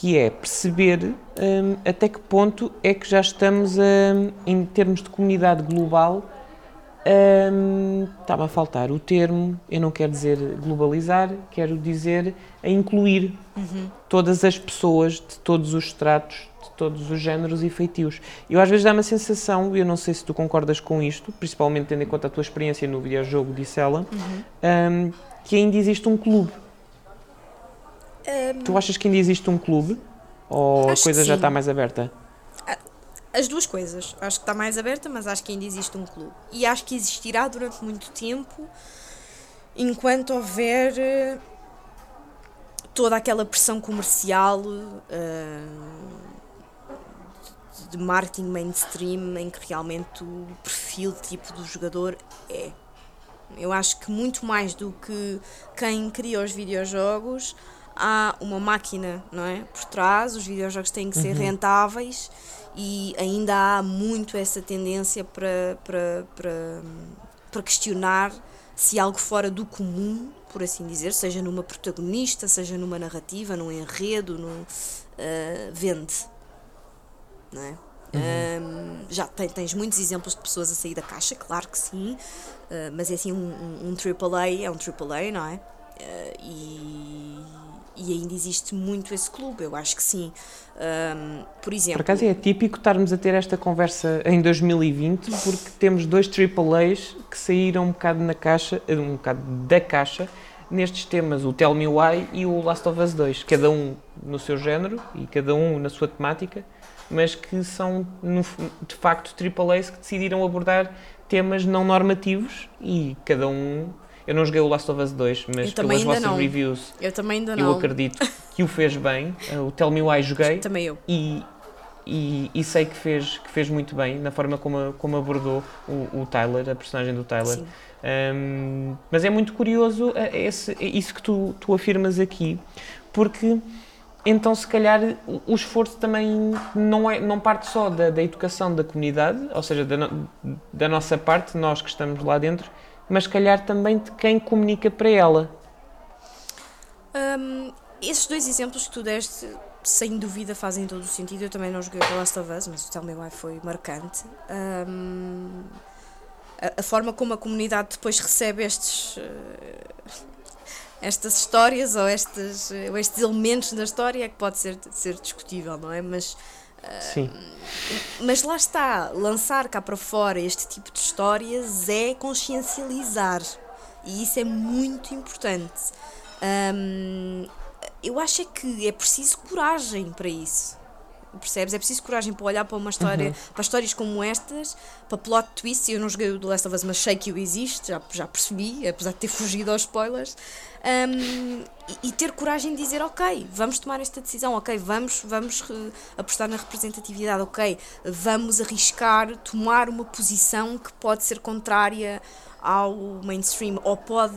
que é perceber um, até que ponto é que já estamos, a, em termos de comunidade global, um, Está-me a faltar o termo, eu não quero dizer globalizar, quero dizer a incluir uhum. todas as pessoas de todos os estratos, de todos os géneros e feitios. Eu às vezes dá-me a sensação, eu não sei se tu concordas com isto, principalmente tendo em conta a tua experiência no videojogo, disse ela, uhum. um, que ainda existe um clube. Um... Tu achas que ainda existe um clube? Ou a coisa já está mais aberta? as duas coisas. Acho que está mais aberta, mas acho que ainda existe um clube. E acho que existirá durante muito tempo enquanto houver eh, toda aquela pressão comercial uh, de marketing mainstream em que realmente o perfil tipo do jogador é. Eu acho que muito mais do que quem cria os videojogos, há uma máquina não é? por trás, os videojogos têm que ser uhum. rentáveis e ainda há muito essa tendência para, para, para, para questionar se algo fora do comum, por assim dizer, seja numa protagonista, seja numa narrativa, num enredo, num, uh, vende. Não é? Uhum. Um, já tem, tens muitos exemplos de pessoas a sair da caixa, claro que sim, uh, mas é assim um, um, um AAA, é um AAA, não é? Uh, e, e ainda existe muito esse clube, eu acho que sim. Um, por exemplo. Por acaso é típico estarmos a ter esta conversa em 2020, porque temos dois AAAs que saíram um bocado na caixa, um bocado da caixa, nestes temas, o Tell Me Why e o Last of Us 2, cada um no seu género e cada um na sua temática, mas que são de facto AAAs que decidiram abordar temas não normativos e cada um eu não joguei o Last of Us 2, mas pelas vossas não. reviews eu, também ainda eu acredito que o fez bem. O Tell Me Why joguei. Também eu. E, e, e, sei que fez, que fez muito bem na forma como, como abordou o, o Tyler, a personagem do Tyler. Um, mas é muito curioso eh, esse, isso que tu, tu afirmas aqui, porque então se calhar o esforço também não, é, não parte só da, da educação da comunidade, ou seja, da, da nossa parte, nós que estamos lá dentro, mas calhar também de quem comunica para ela. Um, esses dois exemplos que tu deste, sem dúvida, fazem todo o sentido. Eu também não joguei The Last of Us, mas o Tell Me Why foi marcante. Um, a, a, forma como a comunidade depois recebe estes. Uh, estas histórias ou estes, ou estes elementos da história é que pode ser, ser discutível, não é? Mas Sim. Mas lá está, lançar cá para fora este tipo de histórias é consciencializar. E isso é muito importante. Eu acho é que é preciso coragem para isso. Percebes? É preciso coragem para olhar para uma história, uhum. para histórias como estas, para plot twists. Eu não joguei o The Last of Us, mas sei que o existe, já, já percebi, apesar de ter fugido aos spoilers. Um, e, e, ter coragem de dizer, ok, vamos tomar esta decisão, ok, vamos, vamos re, apostar na representatividade, ok, vamos arriscar tomar uma posição que pode ser contrária ao mainstream ou pode,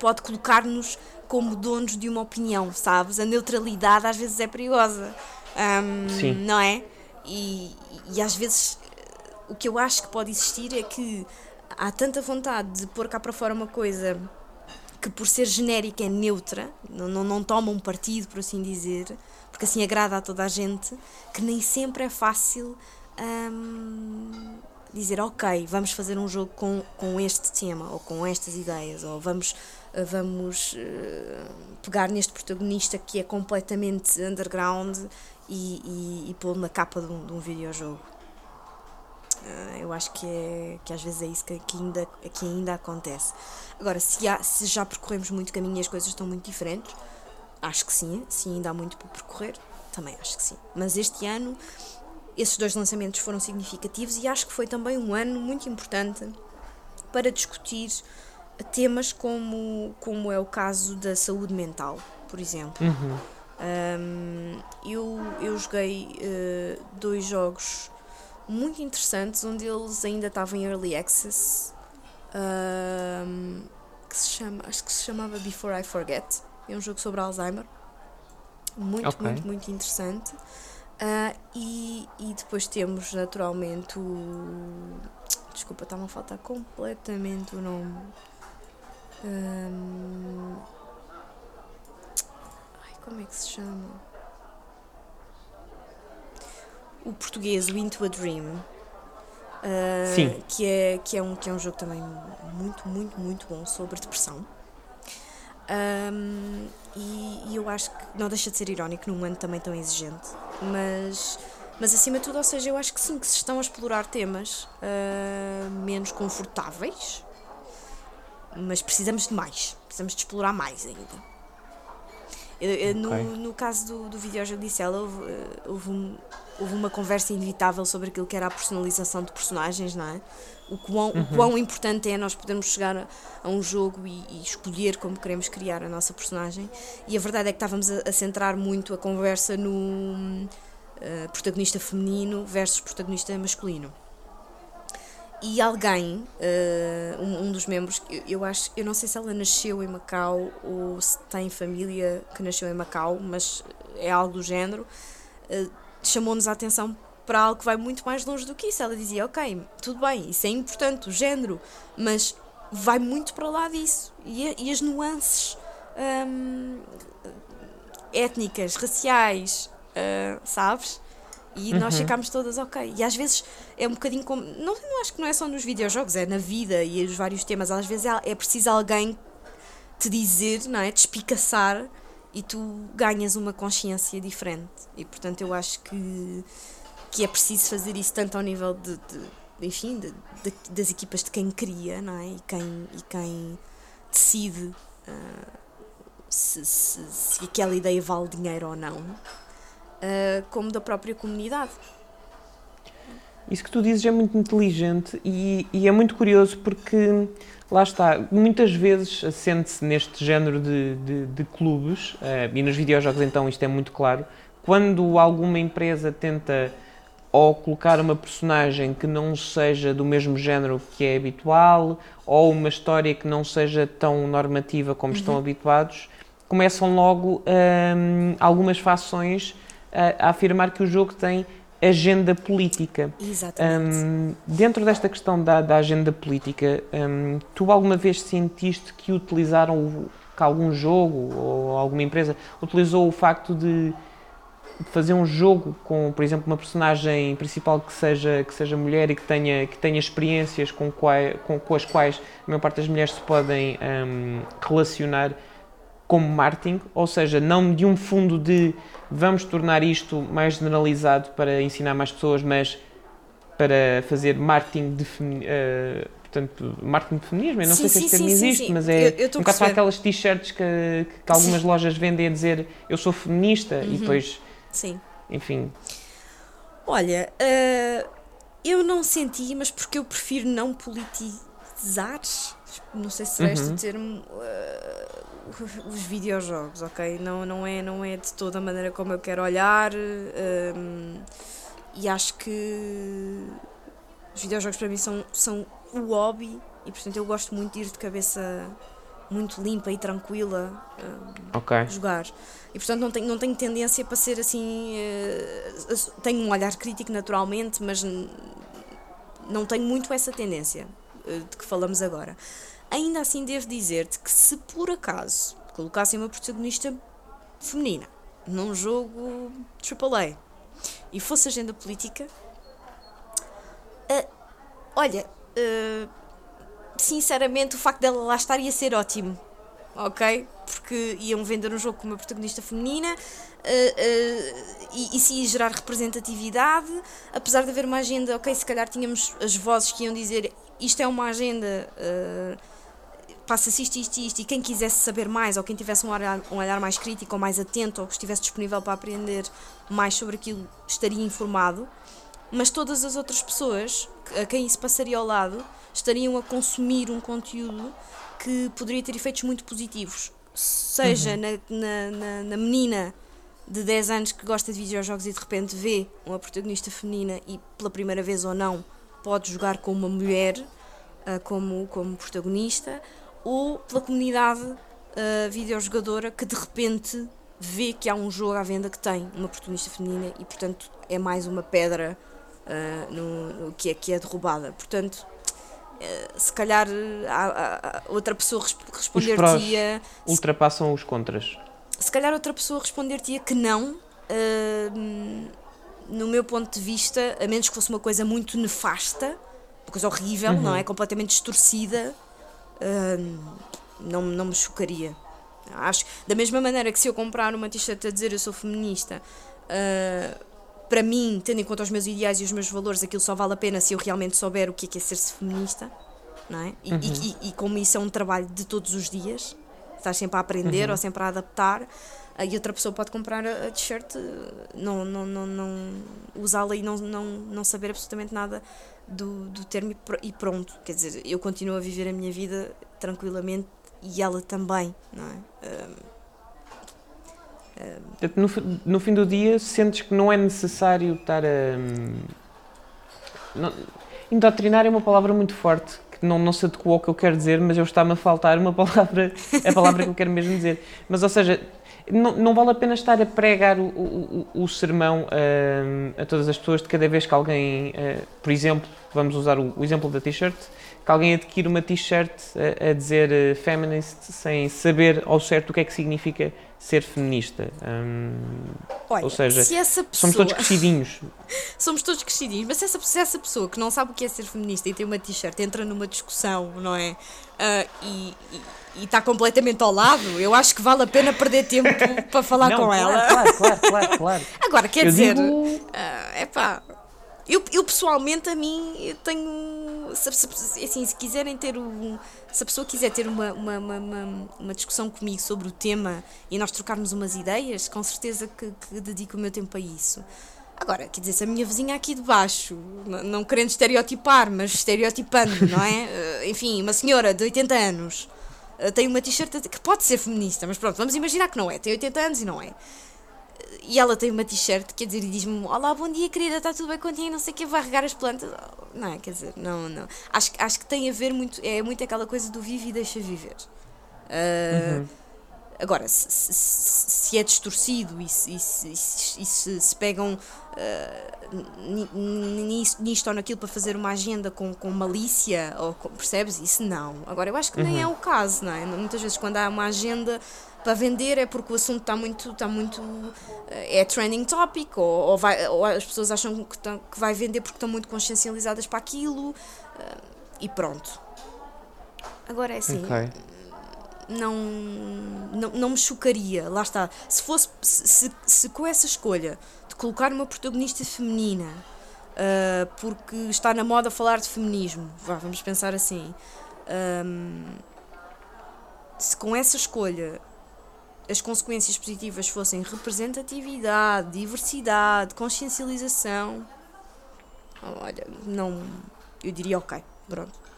pode colocar-nos como donos de uma opinião, sabes? A neutralidade às vezes é perigosa, um, não é? E, e às vezes o que eu acho que pode existir é que há tanta vontade de pôr cá para fora uma coisa que por ser genérica é neutra, não, não, não toma um partido, por assim dizer, porque assim agrada a toda a gente, que nem sempre é fácil hum, dizer, ok, vamos fazer um jogo com, com este tema, ou com estas ideias, ou vamos vamos uh, pegar neste protagonista que é completamente underground e, e, e pô-lo na capa de um, de um videojogo. Uh, eu acho que, é, que às vezes é isso que, que, ainda, que ainda acontece. Agora, se, há, se já percorremos muito caminho e as coisas estão muito diferentes, acho que sim, sim, ainda há muito para percorrer, também acho que sim. Mas este ano, esses dois lançamentos foram significativos e acho que foi também um ano muito importante para discutir temas como, como é o caso da saúde mental, por exemplo. Uhum. Um, eu, eu joguei uh, dois jogos muito interessantes, onde eles ainda estavam em early access, um, que se chama, acho que se chamava Before I Forget. É um jogo sobre Alzheimer. Muito, okay. muito, muito interessante. Uh, e, e depois temos naturalmente o. Desculpa, está-me a faltar completamente o nome Ai, como é que se chama? O português, o Into a Dream. Uh, Sim. Que é, que, é um, que é um jogo também muito, muito, muito bom sobre depressão. Um, e, e, eu acho que não deixa de ser irónico num ano também tão exigente, mas, mas acima de tudo, ou seja, eu acho que sim, que se estão a explorar temas uh, menos confortáveis, mas precisamos de mais, precisamos de explorar mais ainda. Okay. no, no caso do, do videojogo disse ela, houve, eh, houve, houve, uma conversa inevitável sobre aquilo que era a personalização de personagens, não é? O quão, uhum. o quão importante é nós podermos chegar a, a um jogo e, e, escolher como queremos criar a nossa personagem. E a verdade é que estávamos a, a centrar muito a conversa no uh, protagonista feminino versus protagonista masculino e alguém, uh, um, um, dos membros, eu, eu, acho, eu não sei se ela nasceu em Macau ou se tem família que nasceu em Macau, mas é algo do género, uh, chamou-nos a atenção para algo que vai muito mais longe do que isso. Ela dizia, ok, tudo bem, isso é importante, o género, mas vai muito para lá disso. E, e as nuances hum, étnicas, raciais, ah, sabes? E nós ficámos todas ok. E às vezes é um bocadinho como. Não, não acho que não é só nos videojogos, é na vida e os vários temas. Às vezes é, é preciso alguém te dizer, não é? Te espicaçar e tu ganhas uma consciência diferente. E portanto eu acho que, que é preciso fazer isso tanto ao nível de, de- enfim, de- de- das equipas de quem cria, não é? E quem, e quem decide ah, se, se, se aquela ideia vale dinheiro ou não, ah, como da própria comunidade. Isso que tu dizes é muito inteligente e, e é muito curioso porque, lá está, muitas vezes sente-se neste género de, de, de clubes, eh, e nos videojogos então isto é muito claro, quando alguma empresa tenta ou colocar uma personagem que não seja do mesmo género que é habitual, ou uma história que não seja tão normativa como estão habituados, começam logo hum, algumas fações a, a afirmar que o jogo tem agenda política. Exatamente. Hum, dentro desta questão da, da agenda política, hum, tu alguma vez sentiste que utilizaram, o- que algum jogo ou alguma empresa utilizou o facto de fazer um jogo com, por exemplo, uma personagem principal que seja, que seja mulher e que tenha, que tenha experiências com, quai, com, com as quais a maior parte das mulheres se podem hum, relacionar como marketing, ou seja, não de um fundo de vamos tornar isto mais generalizado para ensinar mais pessoas, mas para fazer marketing de eh, portanto, marketing de feminismo, eu não Sim, sei se este termo existe, sim. mas Eu- é eu estou um bocado para aquelas t-shirts que, que algumas Sim. lojas vendem a dizer eu sou feminista Uhum. e depois, Sim. enfim, Olha, eh, eu não senti, mas porque eu prefiro não politizar, não sei se será este Uhum. o termo, eh, os videojogos, ok? Não, não, é, não é de toda a maneira como eu quero olhar eh, e acho que os videojogos para mim são, são o hobby e portanto eu gosto muito de ir de cabeça muito limpa e tranquila eh, ok. jogar. E portanto não tenho, não tenho tendência para ser assim. eh, tenho um olhar crítico naturalmente, mas não tenho muito essa tendência eh, de que falamos agora. Ainda assim, devo dizer-te que se por acaso colocassem uma protagonista feminina num jogo AAA e fosse agenda política, eh, olha, eh, sinceramente, o facto dela lá estar ia ser ótimo ok? Porque iam vender um jogo com uma protagonista feminina eh, eh, e isso ia gerar representatividade, apesar de haver uma agenda, ok, se calhar tínhamos as vozes que iam dizer isto é uma agenda, eh, passa-se isto, isto e isto, e quem quisesse saber mais, ou quem tivesse um olhar, um olhar mais crítico ou mais atento, ou que estivesse disponível para aprender mais sobre aquilo, estaria informado, mas todas as outras pessoas a quem isso passaria ao lado estariam a consumir um conteúdo que poderia ter efeitos muito positivos. Seja na, na, na, na menina de 10 anos que gosta de videojogos e de repente vê uma protagonista feminina e pela primeira vez ou não pode jogar com uma mulher ah, como, como protagonista, ou pela comunidade ah, videojogadora que de repente vê que há um jogo à venda que tem uma protagonista feminina e portanto é mais uma pedra ah, no, no que, é, que é derrubada. Portanto, eh, se calhar outra pessoa resp- prós. responder-te-ia Ultrapassam os contras. se calhar outra pessoa responder-te-ia que não, hum, no meu ponto de vista, a menos que fosse uma coisa muito nefasta, uma coisa horrível, não é? Completamente distorcida, não, não me chocaria. Acho da mesma maneira que se eu comprar uma t-shirt a dizer eu sou feminista, ah, para mim, tendo em conta os meus ideais e os meus valores, aquilo só vale a pena se eu realmente souber o que é, que é ser-se feminista, não é? E, e- e- e como isso é um trabalho de todos os dias, estás sempre a aprender ou sempre a adaptar, e outra pessoa pode comprar a, t-shirt, não, não, não, não usá-la e não, não, não saber absolutamente nada do, do termo e pr- pronto. Quer dizer, eu continuo a viver a minha vida tranquilamente e ela também, não é? Ah, Portanto, no, no fim do dia, sentes que não é necessário estar a. hum, não- indoctrinar é uma palavra muito forte, não, não se adequa ao que eu quero dizer, mas eu está-me a faltar uma palavra, a palavra que eu quero mesmo dizer. Mas, ou seja, não, não vale a pena estar a pregar o, o, o- sermão hum, a todas as pessoas de cada vez que alguém, eh, por exemplo, vamos usar o, o exemplo da t-shirt, que alguém adquire uma t-shirt a, a, dizer uh, feminist sem saber ao certo o que é que significa ser feminista. Um, Olha, ou seja, se pessoa... somos todos crescidinhos. somos todos crescidinhos, mas se essa, se essa pessoa que não sabe o que é ser feminista e tem uma t-shirt entra numa discussão, não é? Uh, e, e está completamente ao lado, eu acho que vale a pena perder tempo para falar não, com claro, ela. Claro, claro, claro, claro. Agora, quer eu dizer, digo... uh, epá, eu, eu pessoalmente, a mim, eu tenho. Se, se, assim, se quiserem ter um. Se a pessoa quiser ter uma, uma, uma, uma, discussão comigo sobre o tema e nós trocarmos umas ideias, com certeza que, que dedico o meu tempo a isso. Agora, quer dizer, se a minha vizinha aqui de baixo, não querendo estereotipar, mas estereotipando, não é? Eh, enfim, uma senhora de 80 anos eh, tem uma t-shirt que pode ser feminista, mas pronto, vamos imaginar que não é. Tem 80 anos e não é. E ela tem uma t-shirt, quer dizer, e diz-me: Olá, bom dia, querida, está tudo bem contigo? Não sei o que, vai regar as plantas. Não, quer dizer, não, não. Acho, acho que tem a ver muito, é muito aquela coisa do vive e deixa viver. Uh, uhum. Agora, se, se, se, é distorcido e se, e se, se, pegam uh, nisto ou naquilo para fazer uma agenda com, com malícia, ou com, percebes? Isso não. Agora, eu acho que nem uhum. é o caso, não é? Muitas vezes, quando há uma agenda para vender é porque o assunto está muito, está muito eh, é trending topic ou, ou, vai, ou as pessoas acham que, que vai vender porque estão muito consciencializadas para aquilo uh, e pronto. Agora é assim. Okay. Não, não, não me chocaria, lá está. Se fosse se, se, com essa escolha de colocar uma protagonista feminina uh, porque está na moda falar de feminismo, vá, vamos pensar assim. Um, se com essa escolha as consequências positivas fossem representatividade, diversidade, consciencialização, olha, não. Eu diria ok, pronto.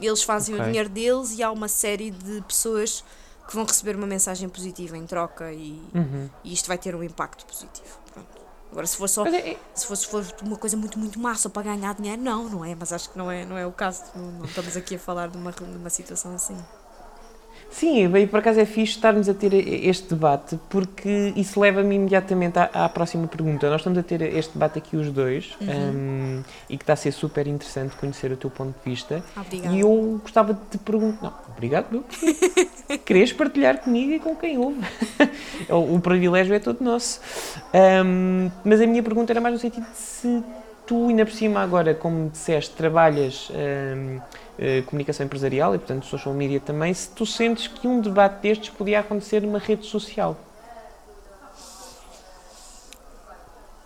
Eles fazem okay. o dinheiro deles e há uma série de pessoas que vão receber uma mensagem positiva em troca e, uhum. e isto vai ter um impacto positivo. Pronto. Agora, se for só é, é... se fosse for uma coisa muito, muito massa para ganhar dinheiro, não, não é? Mas acho que não é, não é o caso. Não, não estamos aqui a falar de uma, de uma situação assim. Sim, e por acaso é fixe estarmos a ter este debate, porque isso leva-me imediatamente à, à, próxima pergunta. Nós estamos a ter este debate aqui os dois, uhum. um, e que está a ser super interessante conhecer o teu ponto de vista. Obrigada. E eu gostava de te perguntar. Não, obrigado. Queres partilhar comigo e com quem ouve? o privilégio é todo nosso. Um, mas a minha pergunta era mais no sentido de se tu, ainda por cima, agora, como disseste, trabalhas. Um, eh, comunicação empresarial e, portanto, social media também, se tu sentes que um debate destes podia acontecer numa rede social.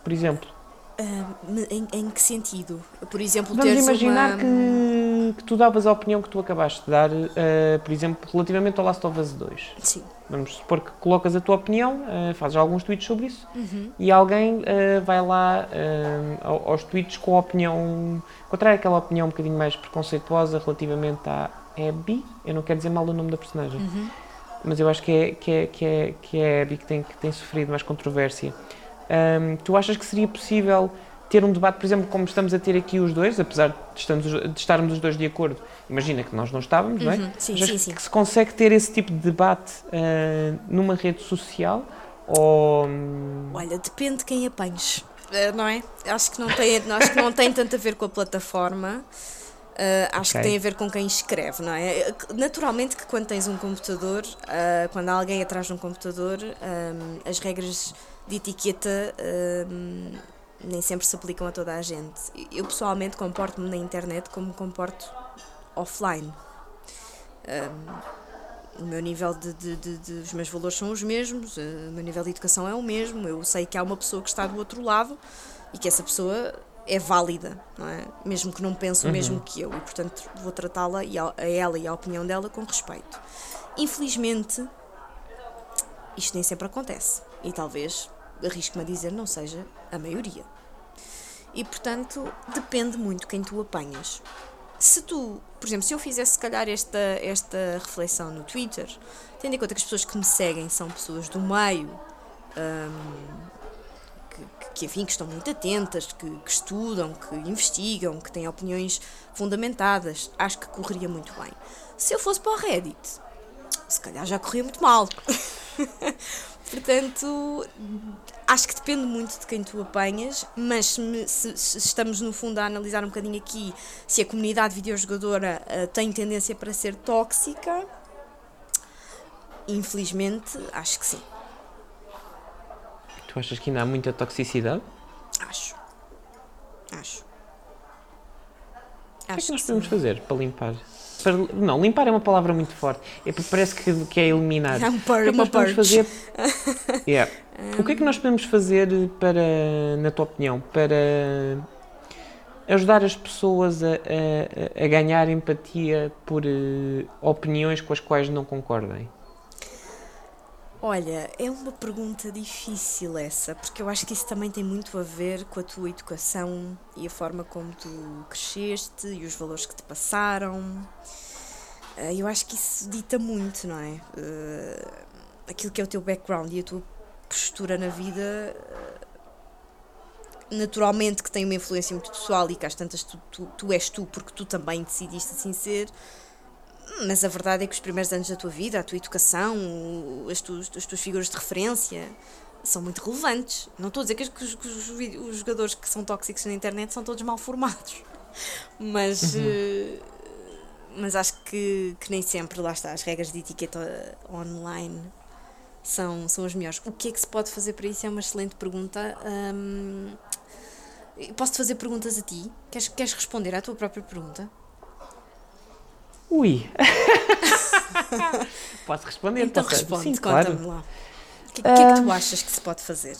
Por exemplo. Uh, em, em, que sentido? Por exemplo, Vamos imaginar uma... que, que, tu davas a opinião que tu acabaste de dar, uh, por exemplo, relativamente ao Last of Us 2. Sim. Vamos supor que colocas a tua opinião, uh, fazes alguns tweets sobre isso uhum. e alguém vai lá aos tweets com a opinião contrária àquela opinião um bocadinho mais preconceituosa relativamente à Abby. Eu não quero dizer mal o nome da personagem, uhum. mas eu acho que é, que é, que é, que é a Abby que tem, que tem sofrido mais controvérsia. Um, tu achas que seria possível ter um debate, por exemplo, como estamos a ter aqui os dois, apesar de, estamos, de estarmos os dois de acordo? Imagina que nós não estávamos, uhum. não é? Sim, sim, sim. que se consegue ter esse tipo de debate uh, numa rede social? Ou... Olha, depende de quem apanhes, uh, não é? Acho que não tem, acho que não tem tanto a ver com a plataforma. Uh, acho okay. que tem a ver com quem escreve, não é? Naturalmente que quando tens um computador, quando há alguém atrás de um computador, um, as regras de etiqueta um, nem sempre se aplicam a toda a gente. Eu pessoalmente comporto-me na internet como me comporto offline. Um, o meu nível de, de, de, de, Os meus valores são os mesmos, o meu nível de educação é o mesmo. Eu sei que há uma pessoa que está do outro lado e que essa pessoa é válida, não é? Mesmo que não pense o mesmo uhum. que eu. E, portanto, vou tratá-la e a, a ela e a opinião dela com respeito. Infelizmente, isto nem sempre acontece. E talvez arrisco-me a dizer, não seja a maioria. E portanto, depende muito quem tu apanhas. Se tu, por exemplo, se eu fizesse se calhar esta, esta reflexão no Twitter, tendo em conta que as pessoas que me seguem são pessoas do meio, hum, que, que, enfim, que estão muito atentas, que, que, estudam, que investigam, que têm opiniões fundamentadas, acho que correria muito bem. Se eu fosse para o Reddit, se calhar já corria muito mal. Portanto, acho que depende muito de quem tu apanhas, mas se, se- se estamos no fundo a analisar um bocadinho aqui se a comunidade videojogadora eh, tem tendência para ser tóxica, infelizmente acho que sim. Tu achas que ainda há muita toxicidade? Acho. Acho. O que é que nós sim. podemos fazer para limpar? Para- não, limpar é uma palavra muito forte. É, parece que, que é eliminar. É um O pur, que é que nós podemos purge. fazer? Yeah. O que é que nós podemos fazer para, na tua opinião, para ajudar as pessoas a, a- a ganhar empatia por eh, opiniões com as quais não concordem? Olha, é uma pergunta difícil essa, porque eu acho que isso também tem muito a ver com a tua educação e a forma como tu cresceste e os valores que te passaram. Eh, Eu acho que isso dita muito, não é? Eh, Aquilo que é o teu background e a tua postura na vida, eh, naturalmente que tem uma influência muito pessoal e que às tantas tu, tu, tu és tu porque tu também decidiste assim ser. Mas a verdade é que os primeiros anos da tua vida, a tua educação, as tuas, as tuas figuras de referência são muito relevantes. Não estou a dizer que, os- que os, os jogadores que são tóxicos na internet são todos mal formados. Mas, eh, mas acho que, que nem sempre, lá está, as regras de etiqueta online são, são as melhores. O que é que se pode fazer para isso é uma excelente pergunta. Hum, Posso-te fazer perguntas a ti? Queres, queres responder à tua própria pergunta? Ui! Posso responder? Então Posso- responde, Sim, conta-me claro. lá. O que, que é que tu achas que se pode fazer?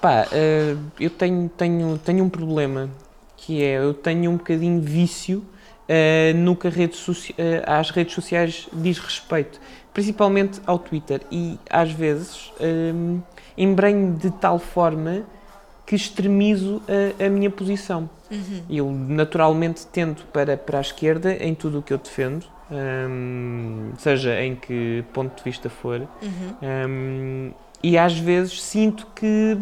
Pá, eh, eu tenho, tenho, tenho um problema que é eu tenho um bocadinho vício eh, no que a rede eh, às redes sociais diz respeito, principalmente ao Twitter. E às vezes eh, embrenho de tal forma que extremizo a, a minha posição. Eu naturalmente tendo para, para a esquerda em tudo o que eu defendo, hum, seja em que ponto de vista for, hum, e às vezes sinto que,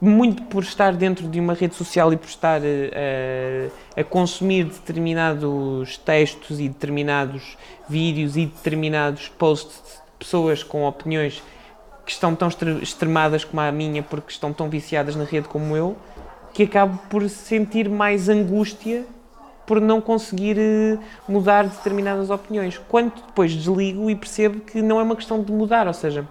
muito por estar dentro de uma rede social e por estar eh, a, a consumir determinados textos e determinados vídeos e determinados posts de pessoas com opiniões que estão tão extre- extremadas como a minha porque estão tão viciadas na rede como eu, que acabo por sentir mais angústia por não conseguir eh, mudar determinadas opiniões. Quando depois desligo e percebo que não é uma questão de mudar, ou seja,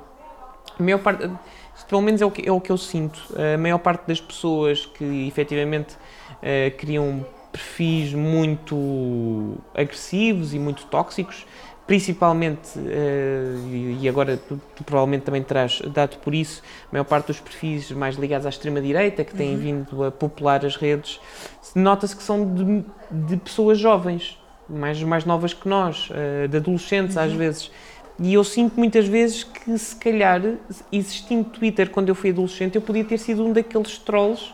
a maior parte, isto pelo menos é o que, é o que eu sinto, a maior parte das pessoas que efetivamente eh, criam perfis muito agressivos e muito tóxicos, principalmente, eh, e agora tu, tu provavelmente também terás dado por isso, a maior parte dos perfis mais ligados à extrema-direita, que têm vindo a popular as redes, nota-se que são de, de pessoas jovens, mais, mais novas que nós, eh, de adolescentes às vezes. E eu sinto muitas vezes que, se calhar, existindo Twitter quando eu fui adolescente, eu podia ter sido um daqueles trolls,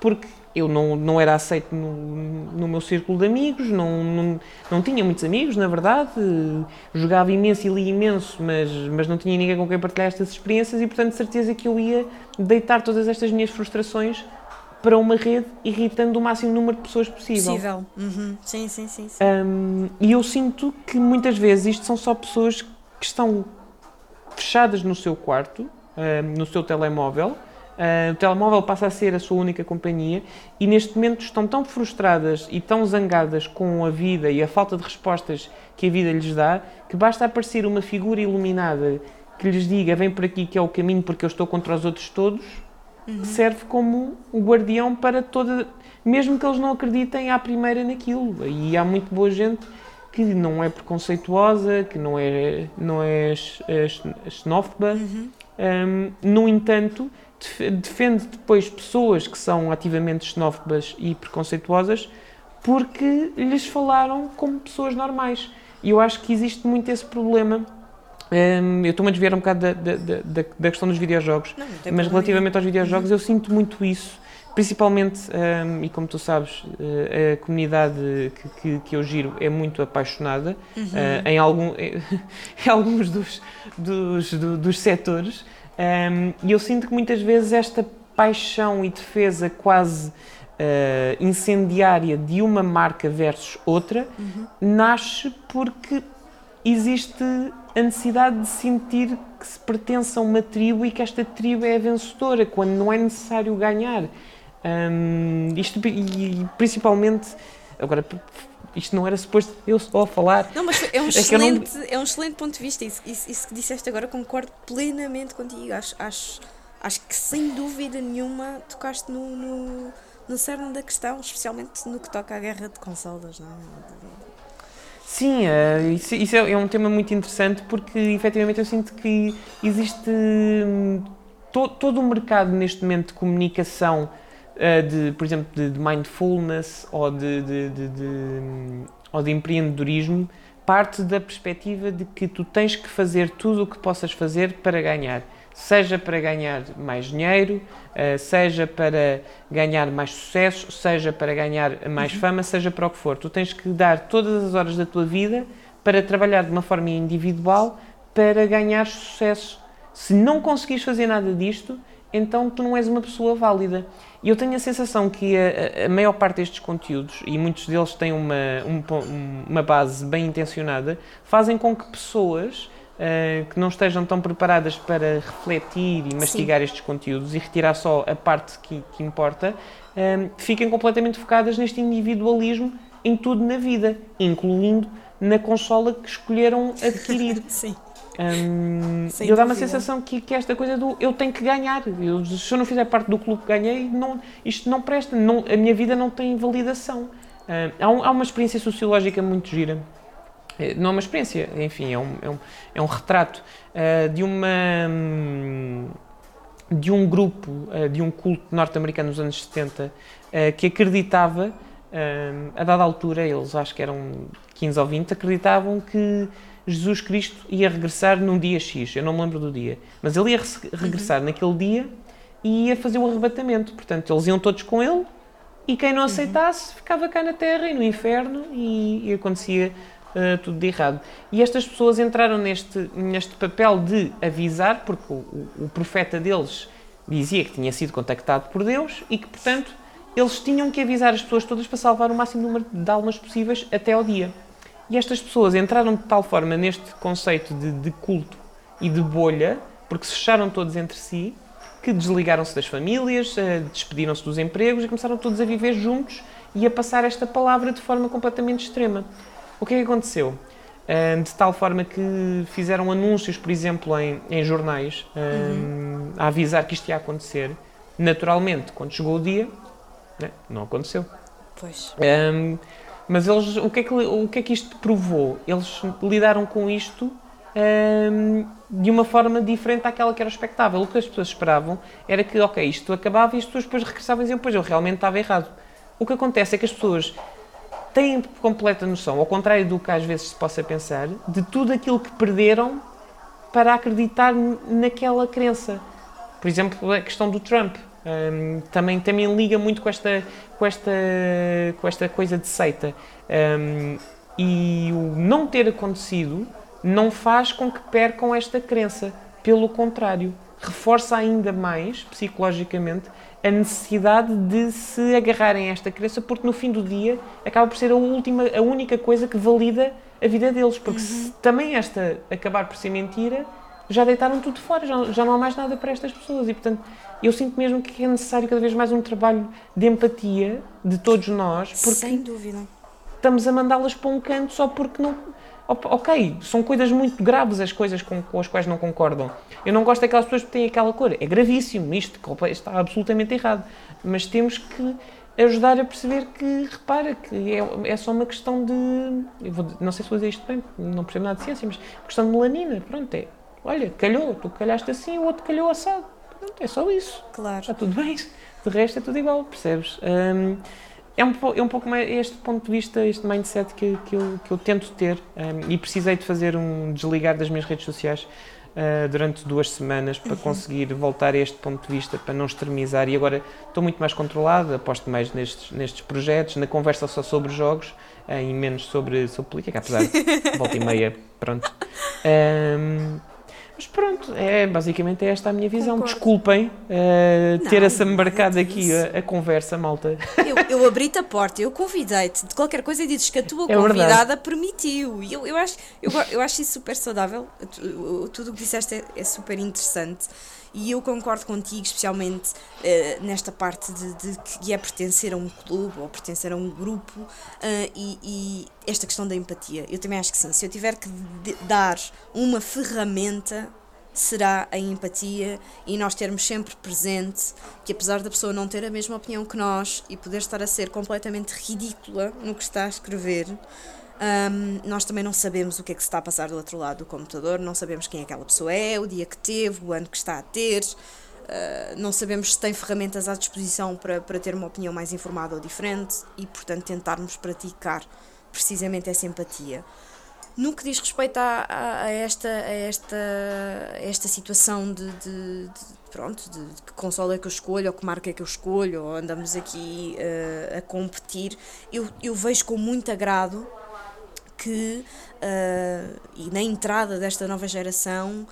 porque eu não, não era aceito no, no meu círculo de amigos, não, não, não tinha muitos amigos, na verdade, jogava imenso e li imenso, mas, mas não tinha ninguém com quem partilhar estas experiências e, portanto, de certeza que eu ia deitar todas estas minhas frustrações para uma rede, irritando o máximo número de pessoas possível. Possível. Uhum. Sim, sim, sim. sim. Um, e eu sinto que muitas vezes isto são só pessoas que estão fechadas no seu quarto, um, no seu telemóvel. Uh, o telemóvel passa a ser a sua única companhia e neste momento estão tão frustradas e tão zangadas com a vida e a falta de respostas que a vida lhes dá que basta aparecer uma figura iluminada que lhes diga vem por aqui que é o caminho porque eu estou contra os outros todos serve como o guardião para toda mesmo que eles não acreditem à primeira naquilo. E há muito boa gente que não é preconceituosa que não é não é xenófoba. Um, no entanto defende depois pessoas que são ativamente xenófobas e preconceituosas porque lhes falaram como pessoas normais. E eu acho que existe muito esse problema. Um, eu estou-me a desviar um bocado da, da, da, da- questão dos videojogos Não, não mas relativamente aos videojogos, eu sinto muito isso, principalmente, hum, e como tu sabes, eh, a comunidade que, que, que eu giro é muito apaixonada eh, em, algum, em alguns dos, dos, do- dos setores, e eu sinto que muitas vezes esta paixão e defesa quase eh, incendiária de uma marca versus outra nasce porque existe a necessidade de sentir que se pertence a uma tribo e que esta tribo é a vencedora, quando não é necessário ganhar. Um, isto, e principalmente, agora, isto não era suposto eu só falar. Não, mas é um, excelente, não... é um excelente ponto de vista. Isso, isso, isso, que disseste agora concordo plenamente contigo. Acho, acho, acho que sem dúvida nenhuma tocaste no, no, no cerne da questão, especialmente no que toca à guerra de consolas. Não é? Sim, uh, isso, isso é, é, um tema muito interessante porque efetivamente eu sinto que existe um, to, todo o mercado neste momento de comunicação, de, por exemplo, de, de mindfulness ou de, de, ou de empreendedorismo, parte da perspectiva de que tu tens que fazer tudo o que possas fazer para ganhar seja para ganhar mais dinheiro, uh, seja para ganhar mais sucesso, seja para ganhar mais uhum. fama, seja para o que for. Tu tens que dar todas as horas da tua vida para trabalhar de uma forma individual para ganhar sucesso. Se não conseguires fazer nada disto, então tu não és uma pessoa válida. E eu tenho a sensação que a, a, maior parte destes conteúdos, e muitos deles têm uma, um, uma base bem intencionada, fazem com que pessoas uh, que não estejam tão preparadas para refletir e mastigar Sim. estes conteúdos e retirar só a parte que, que importa, uh, fiquem completamente focadas neste individualismo em tudo na vida, incluindo na consola que escolheram adquirir. Sim. Um, eu dá uma sensação que, que esta coisa do eu tenho que ganhar. Eu, se eu não fizer parte do clube que ganhei, não, isto não presta. Não, a minha vida não tem validação. Uh, há, um, há, uma experiência sociológica muito gira é, não é uma experiência, enfim, é um, é um, é um retrato uh, de uma. Um, de um grupo, uh, de um culto norte-americano nos anos 70, uh, que acreditava, a dada altura, eles acho que eram 15 ou 20, acreditavam que Jesus Cristo ia regressar num dia X, eu não me lembro do dia, mas ele ia regressar uhum. naquele dia e ia fazer o arrebatamento. Portanto, eles iam todos com ele e quem não uhum. aceitasse uhum. ficava cá na terra e no inferno e, e acontecia uh, tudo de errado. E estas pessoas entraram neste, neste papel de avisar, porque o, o, o profeta deles dizia que tinha sido contactado por Deus e que, portanto, eles tinham que avisar as pessoas todas para salvar o máximo número de almas possíveis até ao dia. E estas pessoas entraram de tal forma neste conceito de, de culto e de bolha, porque se fecharam todos entre si, que desligaram-se das famílias, eh, despediram-se dos empregos e começaram todos a viver juntos e a passar esta palavra de forma completamente extrema. O que é que aconteceu? Uh, de tal forma que fizeram anúncios, por exemplo, em, em jornais, uh, uhum. a avisar que isto ia acontecer. Naturalmente, quando chegou o dia, né, não aconteceu. Pois. Um, mas eles, o que, é que, o que é que isto provou? Eles lidaram com isto um, de uma forma diferente daquela que era expectável. O que as pessoas esperavam era que, ok, isto acabava e as pessoas depois regressavam e diziam, pois eu realmente estava errado. O que acontece é que as pessoas têm completa noção, ao contrário do que às vezes se possa pensar, de tudo aquilo que perderam para acreditar naquela crença. Por exemplo, a questão do Trump. Um, também, também liga muito com esta, com esta, com esta coisa de seita. Um, e o não ter acontecido não faz com que percam esta crença. Pelo contrário, reforça ainda mais, psicologicamente, a necessidade de se agarrarem a esta crença, porque no fim do dia acaba por ser a, última, a única coisa que valida a vida deles. Porque uhum. se também esta acabar por ser mentira, já deitaram tudo fora, já, já não há mais nada para estas pessoas. E portanto, eu sinto mesmo que é necessário cada vez mais um trabalho de empatia de todos nós, porque Sem dúvida. estamos a mandá-las para um canto só porque não ok, são coisas muito graves as coisas com, com, as quais não concordam. Eu não gosto daquelas pessoas que têm aquela cor. É gravíssimo, isto está absolutamente errado. Mas temos que ajudar a perceber que, repara, que é, é só uma questão de. Vou, não sei se vou dizer isto bem, não percebo nada de ciência, mas questão de melanina. Pronto, é. Olha, calhou, tu calhaste assim, o outro calhou assado. Pronto, é só isso. Claro. Está tudo bem. De resto é tudo igual, percebes? Um, é um, é um pouco mais este ponto de vista, este mindset que, que, eu, que eu tento ter um, e precisei de fazer um desligar das minhas redes sociais uh, durante duas semanas para uhum. conseguir voltar a este ponto de vista, para não extremizar e agora estou muito mais controlado, aposto mais nestes, nestes projetos, na conversa só sobre jogos uh, e menos sobre, sobre política, apesar de volta e meia, pronto. Um, Mas pronto, é, basicamente é esta a minha visão. Concordo. Desculpem uh, Não, ter-se nada embarcado aqui a, a conversa, malta. Eu, eu abri-te a porta, eu convidei-te de qualquer coisa e dizes que a tua É verdade. convidada permitiu. E eu, eu, acho, eu, eu acho isso super saudável. Tu- Tudo o que disseste é, é super interessante. E eu concordo contigo, especialmente eh, nesta parte de, de que é pertencer a um clube ou pertencer a um grupo eh, e, e esta questão da empatia. Eu também acho que sim. Se eu tiver que dar uma ferramenta será a empatia e nós termos sempre presente que apesar da pessoa não ter a mesma opinião que nós e poder estar a ser completamente ridícula no que está a escrever, hum, nós também não sabemos o que é que se está a passar do outro lado do computador, não sabemos quem aquela pessoa é, o dia que teve, o ano que está a ter, uh, não sabemos se tem ferramentas à disposição para, para ter uma opinião mais informada ou diferente e, portanto, tentarmos praticar precisamente essa empatia. No que diz respeito a, a- a esta, a esta, a esta situação de, de- de- pronto, de, de que console é que eu escolho, ou que marca é que eu escolho, ou andamos aqui eh, a competir, eu, eu vejo com muito agrado que, eh, e na entrada desta nova geração,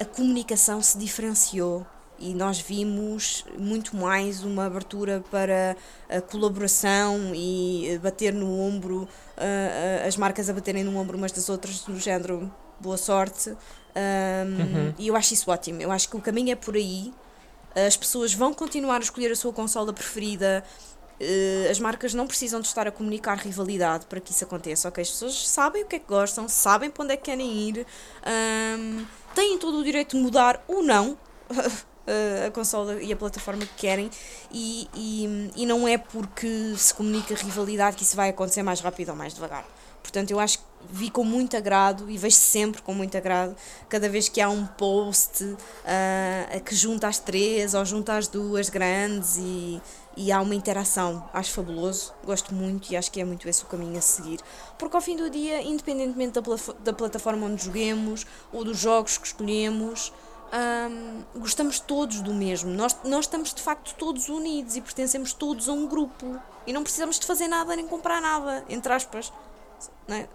a comunicação se diferenciou e nós vimos muito mais uma abertura para a colaboração e bater no ombro, eh, as marcas a baterem no ombro umas das outras, do género boa sorte. Um, E eu acho isso ótimo. Eu acho que o caminho é por aí. As pessoas vão continuar a escolher a sua consola preferida. Eh, As marcas não precisam de estar a comunicar rivalidade para que isso aconteça, ok? As pessoas sabem o que é que gostam, sabem para onde é que querem ir, ahm, têm todo o direito de mudar ou não eh, a consola e a plataforma que querem e, e, e não é porque se comunica rivalidade que isso vai acontecer mais rápido ou mais devagar. Portanto, eu acho que vi com muito agrado e vejo sempre com muito agrado cada vez que há um post ah, que junta as três ou junta as duas grandes e, e há uma interação. Acho fabuloso, gosto muito e acho que é muito esse o caminho a seguir. Porque ao fim do dia, independentemente da, da plataforma onde joguemos ou dos jogos que escolhemos, hum, gostamos todos do mesmo. Nós, nós estamos de facto todos unidos e pertencemos todos a um grupo. E não precisamos de fazer nada nem comprar nada, entre aspas. não é?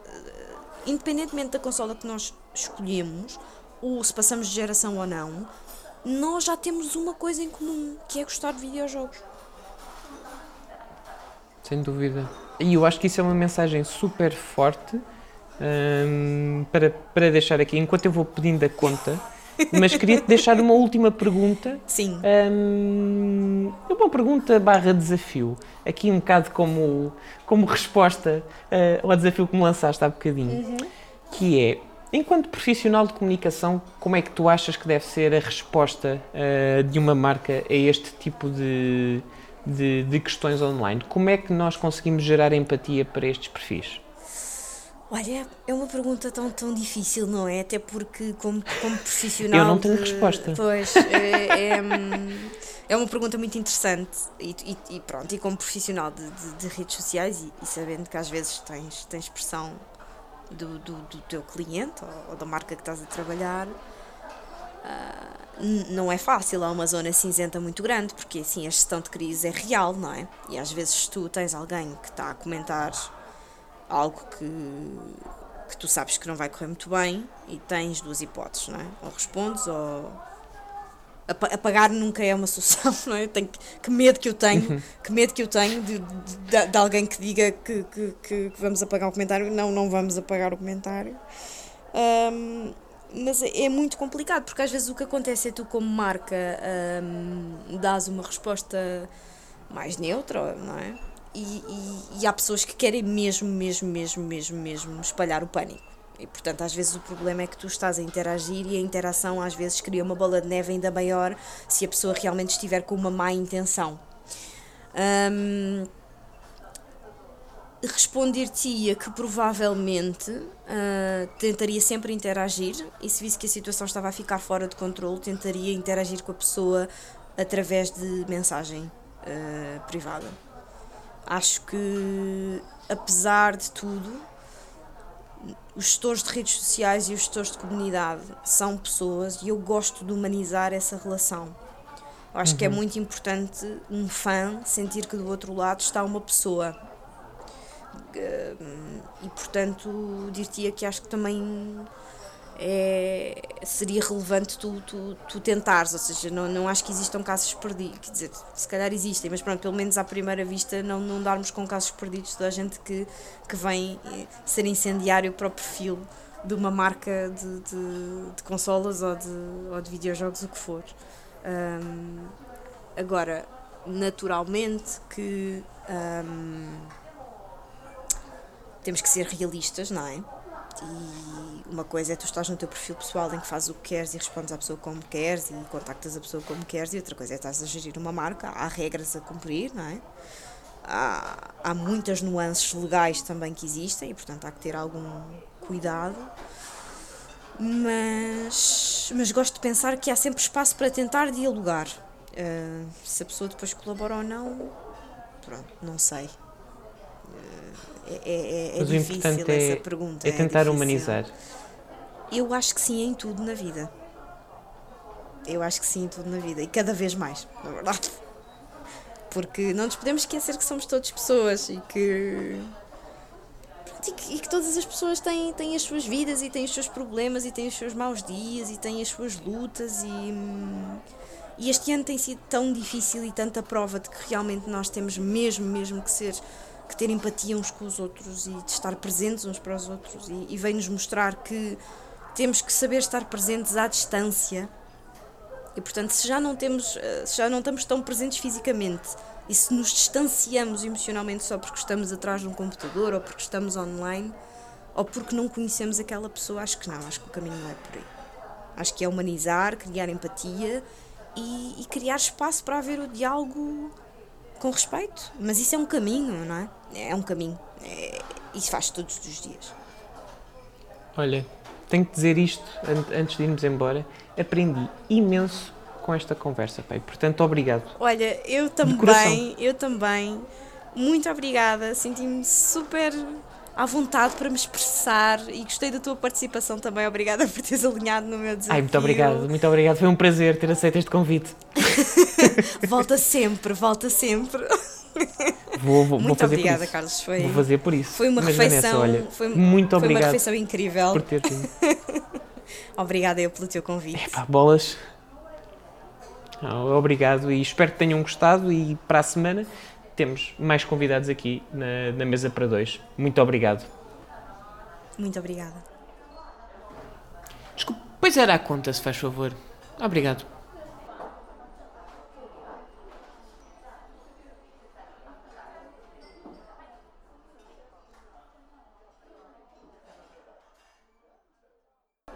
Independentemente da consola que nós escolhemos, ou se passamos de geração ou não, nós já temos uma coisa em comum, que é gostar de videojogos. Sem dúvida. E eu acho que isso é uma mensagem super forte hum, para, para deixar aqui, enquanto eu vou pedindo a conta, mas queria-te deixar uma última pergunta. Sim. Hum, uma pergunta barra desafio, aqui um bocado como, como resposta eh, ao desafio que me lançaste há bocadinho, que é, enquanto profissional de comunicação, como é que tu achas que deve ser a resposta eh, de uma marca a este tipo de, de, de questões online? Como é que nós conseguimos gerar empatia para estes perfis? Olha, é uma pergunta tão, tão difícil, não é? Até porque, como, como profissional. Eu não tenho de- resposta. Pois, é, é, é uma pergunta muito interessante. E, e- e pronto, e como profissional de, de- de redes sociais, e, e sabendo que às vezes tens, tens pressão do, do, do teu cliente ou, ou da marca que estás a trabalhar. Ah, não é fácil, há uma zona cinzenta muito grande, porque assim a gestão de crise é real, não é? E às vezes tu tens alguém que está a comentar algo que, que tu sabes que não vai correr muito bem e tens duas hipóteses, não é? Ou respondes ou. apa- Apagar nunca é uma solução, não é? Tenho que, que medo que eu tenho, que medo que eu tenho de, de, de alguém que diga que, que, que, vamos apagar o comentário. Não, não vamos apagar o comentário. Ahm, mas é é muito complicado, porque às vezes o que acontece é tu, como marca, ahm, dás uma resposta mais neutra, não é? E, e, e há pessoas que querem mesmo, mesmo, mesmo, mesmo, mesmo espalhar o pânico. E portanto, às vezes o problema é que tu estás a interagir e a interação às vezes cria uma bola de neve ainda maior se a pessoa realmente estiver com uma má intenção. Ahm, Responder-te-ia que provavelmente ah, tentaria sempre interagir e se visse que a situação estava a ficar fora de controle, tentaria interagir com a pessoa através de mensagem ah, privada. Acho que, apesar de tudo, os gestores de redes sociais e os gestores de comunidade são pessoas e eu gosto de humanizar essa relação. Eu acho que é muito importante um fã sentir que do outro lado está uma pessoa. E portanto, dir-te-ia que acho que também é, seria relevante tu, tu, tu tentares, ou seja, não, não acho que existam casos perdidos, quer dizer, se calhar existem, mas pronto, pelo menos à primeira vista não, não darmos com casos perdidos da gente que, que vem eh, ser incendiário para o perfil de uma marca de, de, de consolas ou de, ou de videojogos, o que for. Um, agora, naturalmente que um, temos que ser realistas, não é? E uma coisa é tu estás no teu perfil pessoal em que fazes o que queres e respondes à pessoa como queres e contactas a pessoa como queres, e outra coisa é estás a gerir uma marca, há regras a cumprir, não é? Há, há muitas nuances legais também que existem e, portanto, há que ter algum cuidado. Mas, mas gosto de pensar que há sempre espaço para tentar dialogar. Uh, se a pessoa depois colabora ou não, pronto, não sei. É, é, é difícil essa é, pergunta. é tentar difícil. humanizar. Eu acho que sim em tudo na vida. Eu acho que sim em tudo na vida. E cada vez mais, na verdade. Porque não nos podemos esquecer que somos todos pessoas e que. E que, e que todas as pessoas têm, têm as suas vidas e têm os seus problemas e têm os seus maus dias e têm as suas lutas e. E este ano tem sido tão difícil e tanta prova de que realmente nós temos mesmo, mesmo que ser que ter empatia uns com os outros e de estar presentes uns para os outros. E, e vem-nos mostrar que temos que saber estar presentes à distância. E portanto se já não temos se já não estamos tão presentes fisicamente e se nos distanciamos emocionalmente só porque estamos atrás de um computador ou porque estamos online ou porque não conhecemos aquela pessoa acho que não acho que o caminho não é por aí. Acho que é humanizar criar empatia e, e criar espaço para haver o diálogo com respeito. Mas isso é um caminho, não é? É um caminho. É, isso faz todos os dias. Olha, tenho que dizer isto antes de irmos embora. Aprendi imenso com esta conversa, pai. Portanto, obrigado. Olha, eu também, eu também. Muito obrigada. Senti-me super à vontade para me expressar e gostei da tua participação também. Obrigada por teres alinhado no meu desafio. Ai, muito obrigado, muito obrigado. Foi um prazer ter aceito este convite. volta sempre, volta sempre. Vou, vou, muito vou fazer obrigada. Carlos. Foi, vou fazer por isso. Foi uma Mas, refeição. Vanessa, olha, foi, muito foi obrigado uma refeição incrível. por ter vindo. obrigada eu pelo teu convite. Epá, bolas. Obrigado e espero que tenham gostado e para a semana temos mais convidados aqui na, na mesa para dois. Muito obrigado. Muito obrigada. Desculpe, pois era a conta, se faz favor. Obrigado.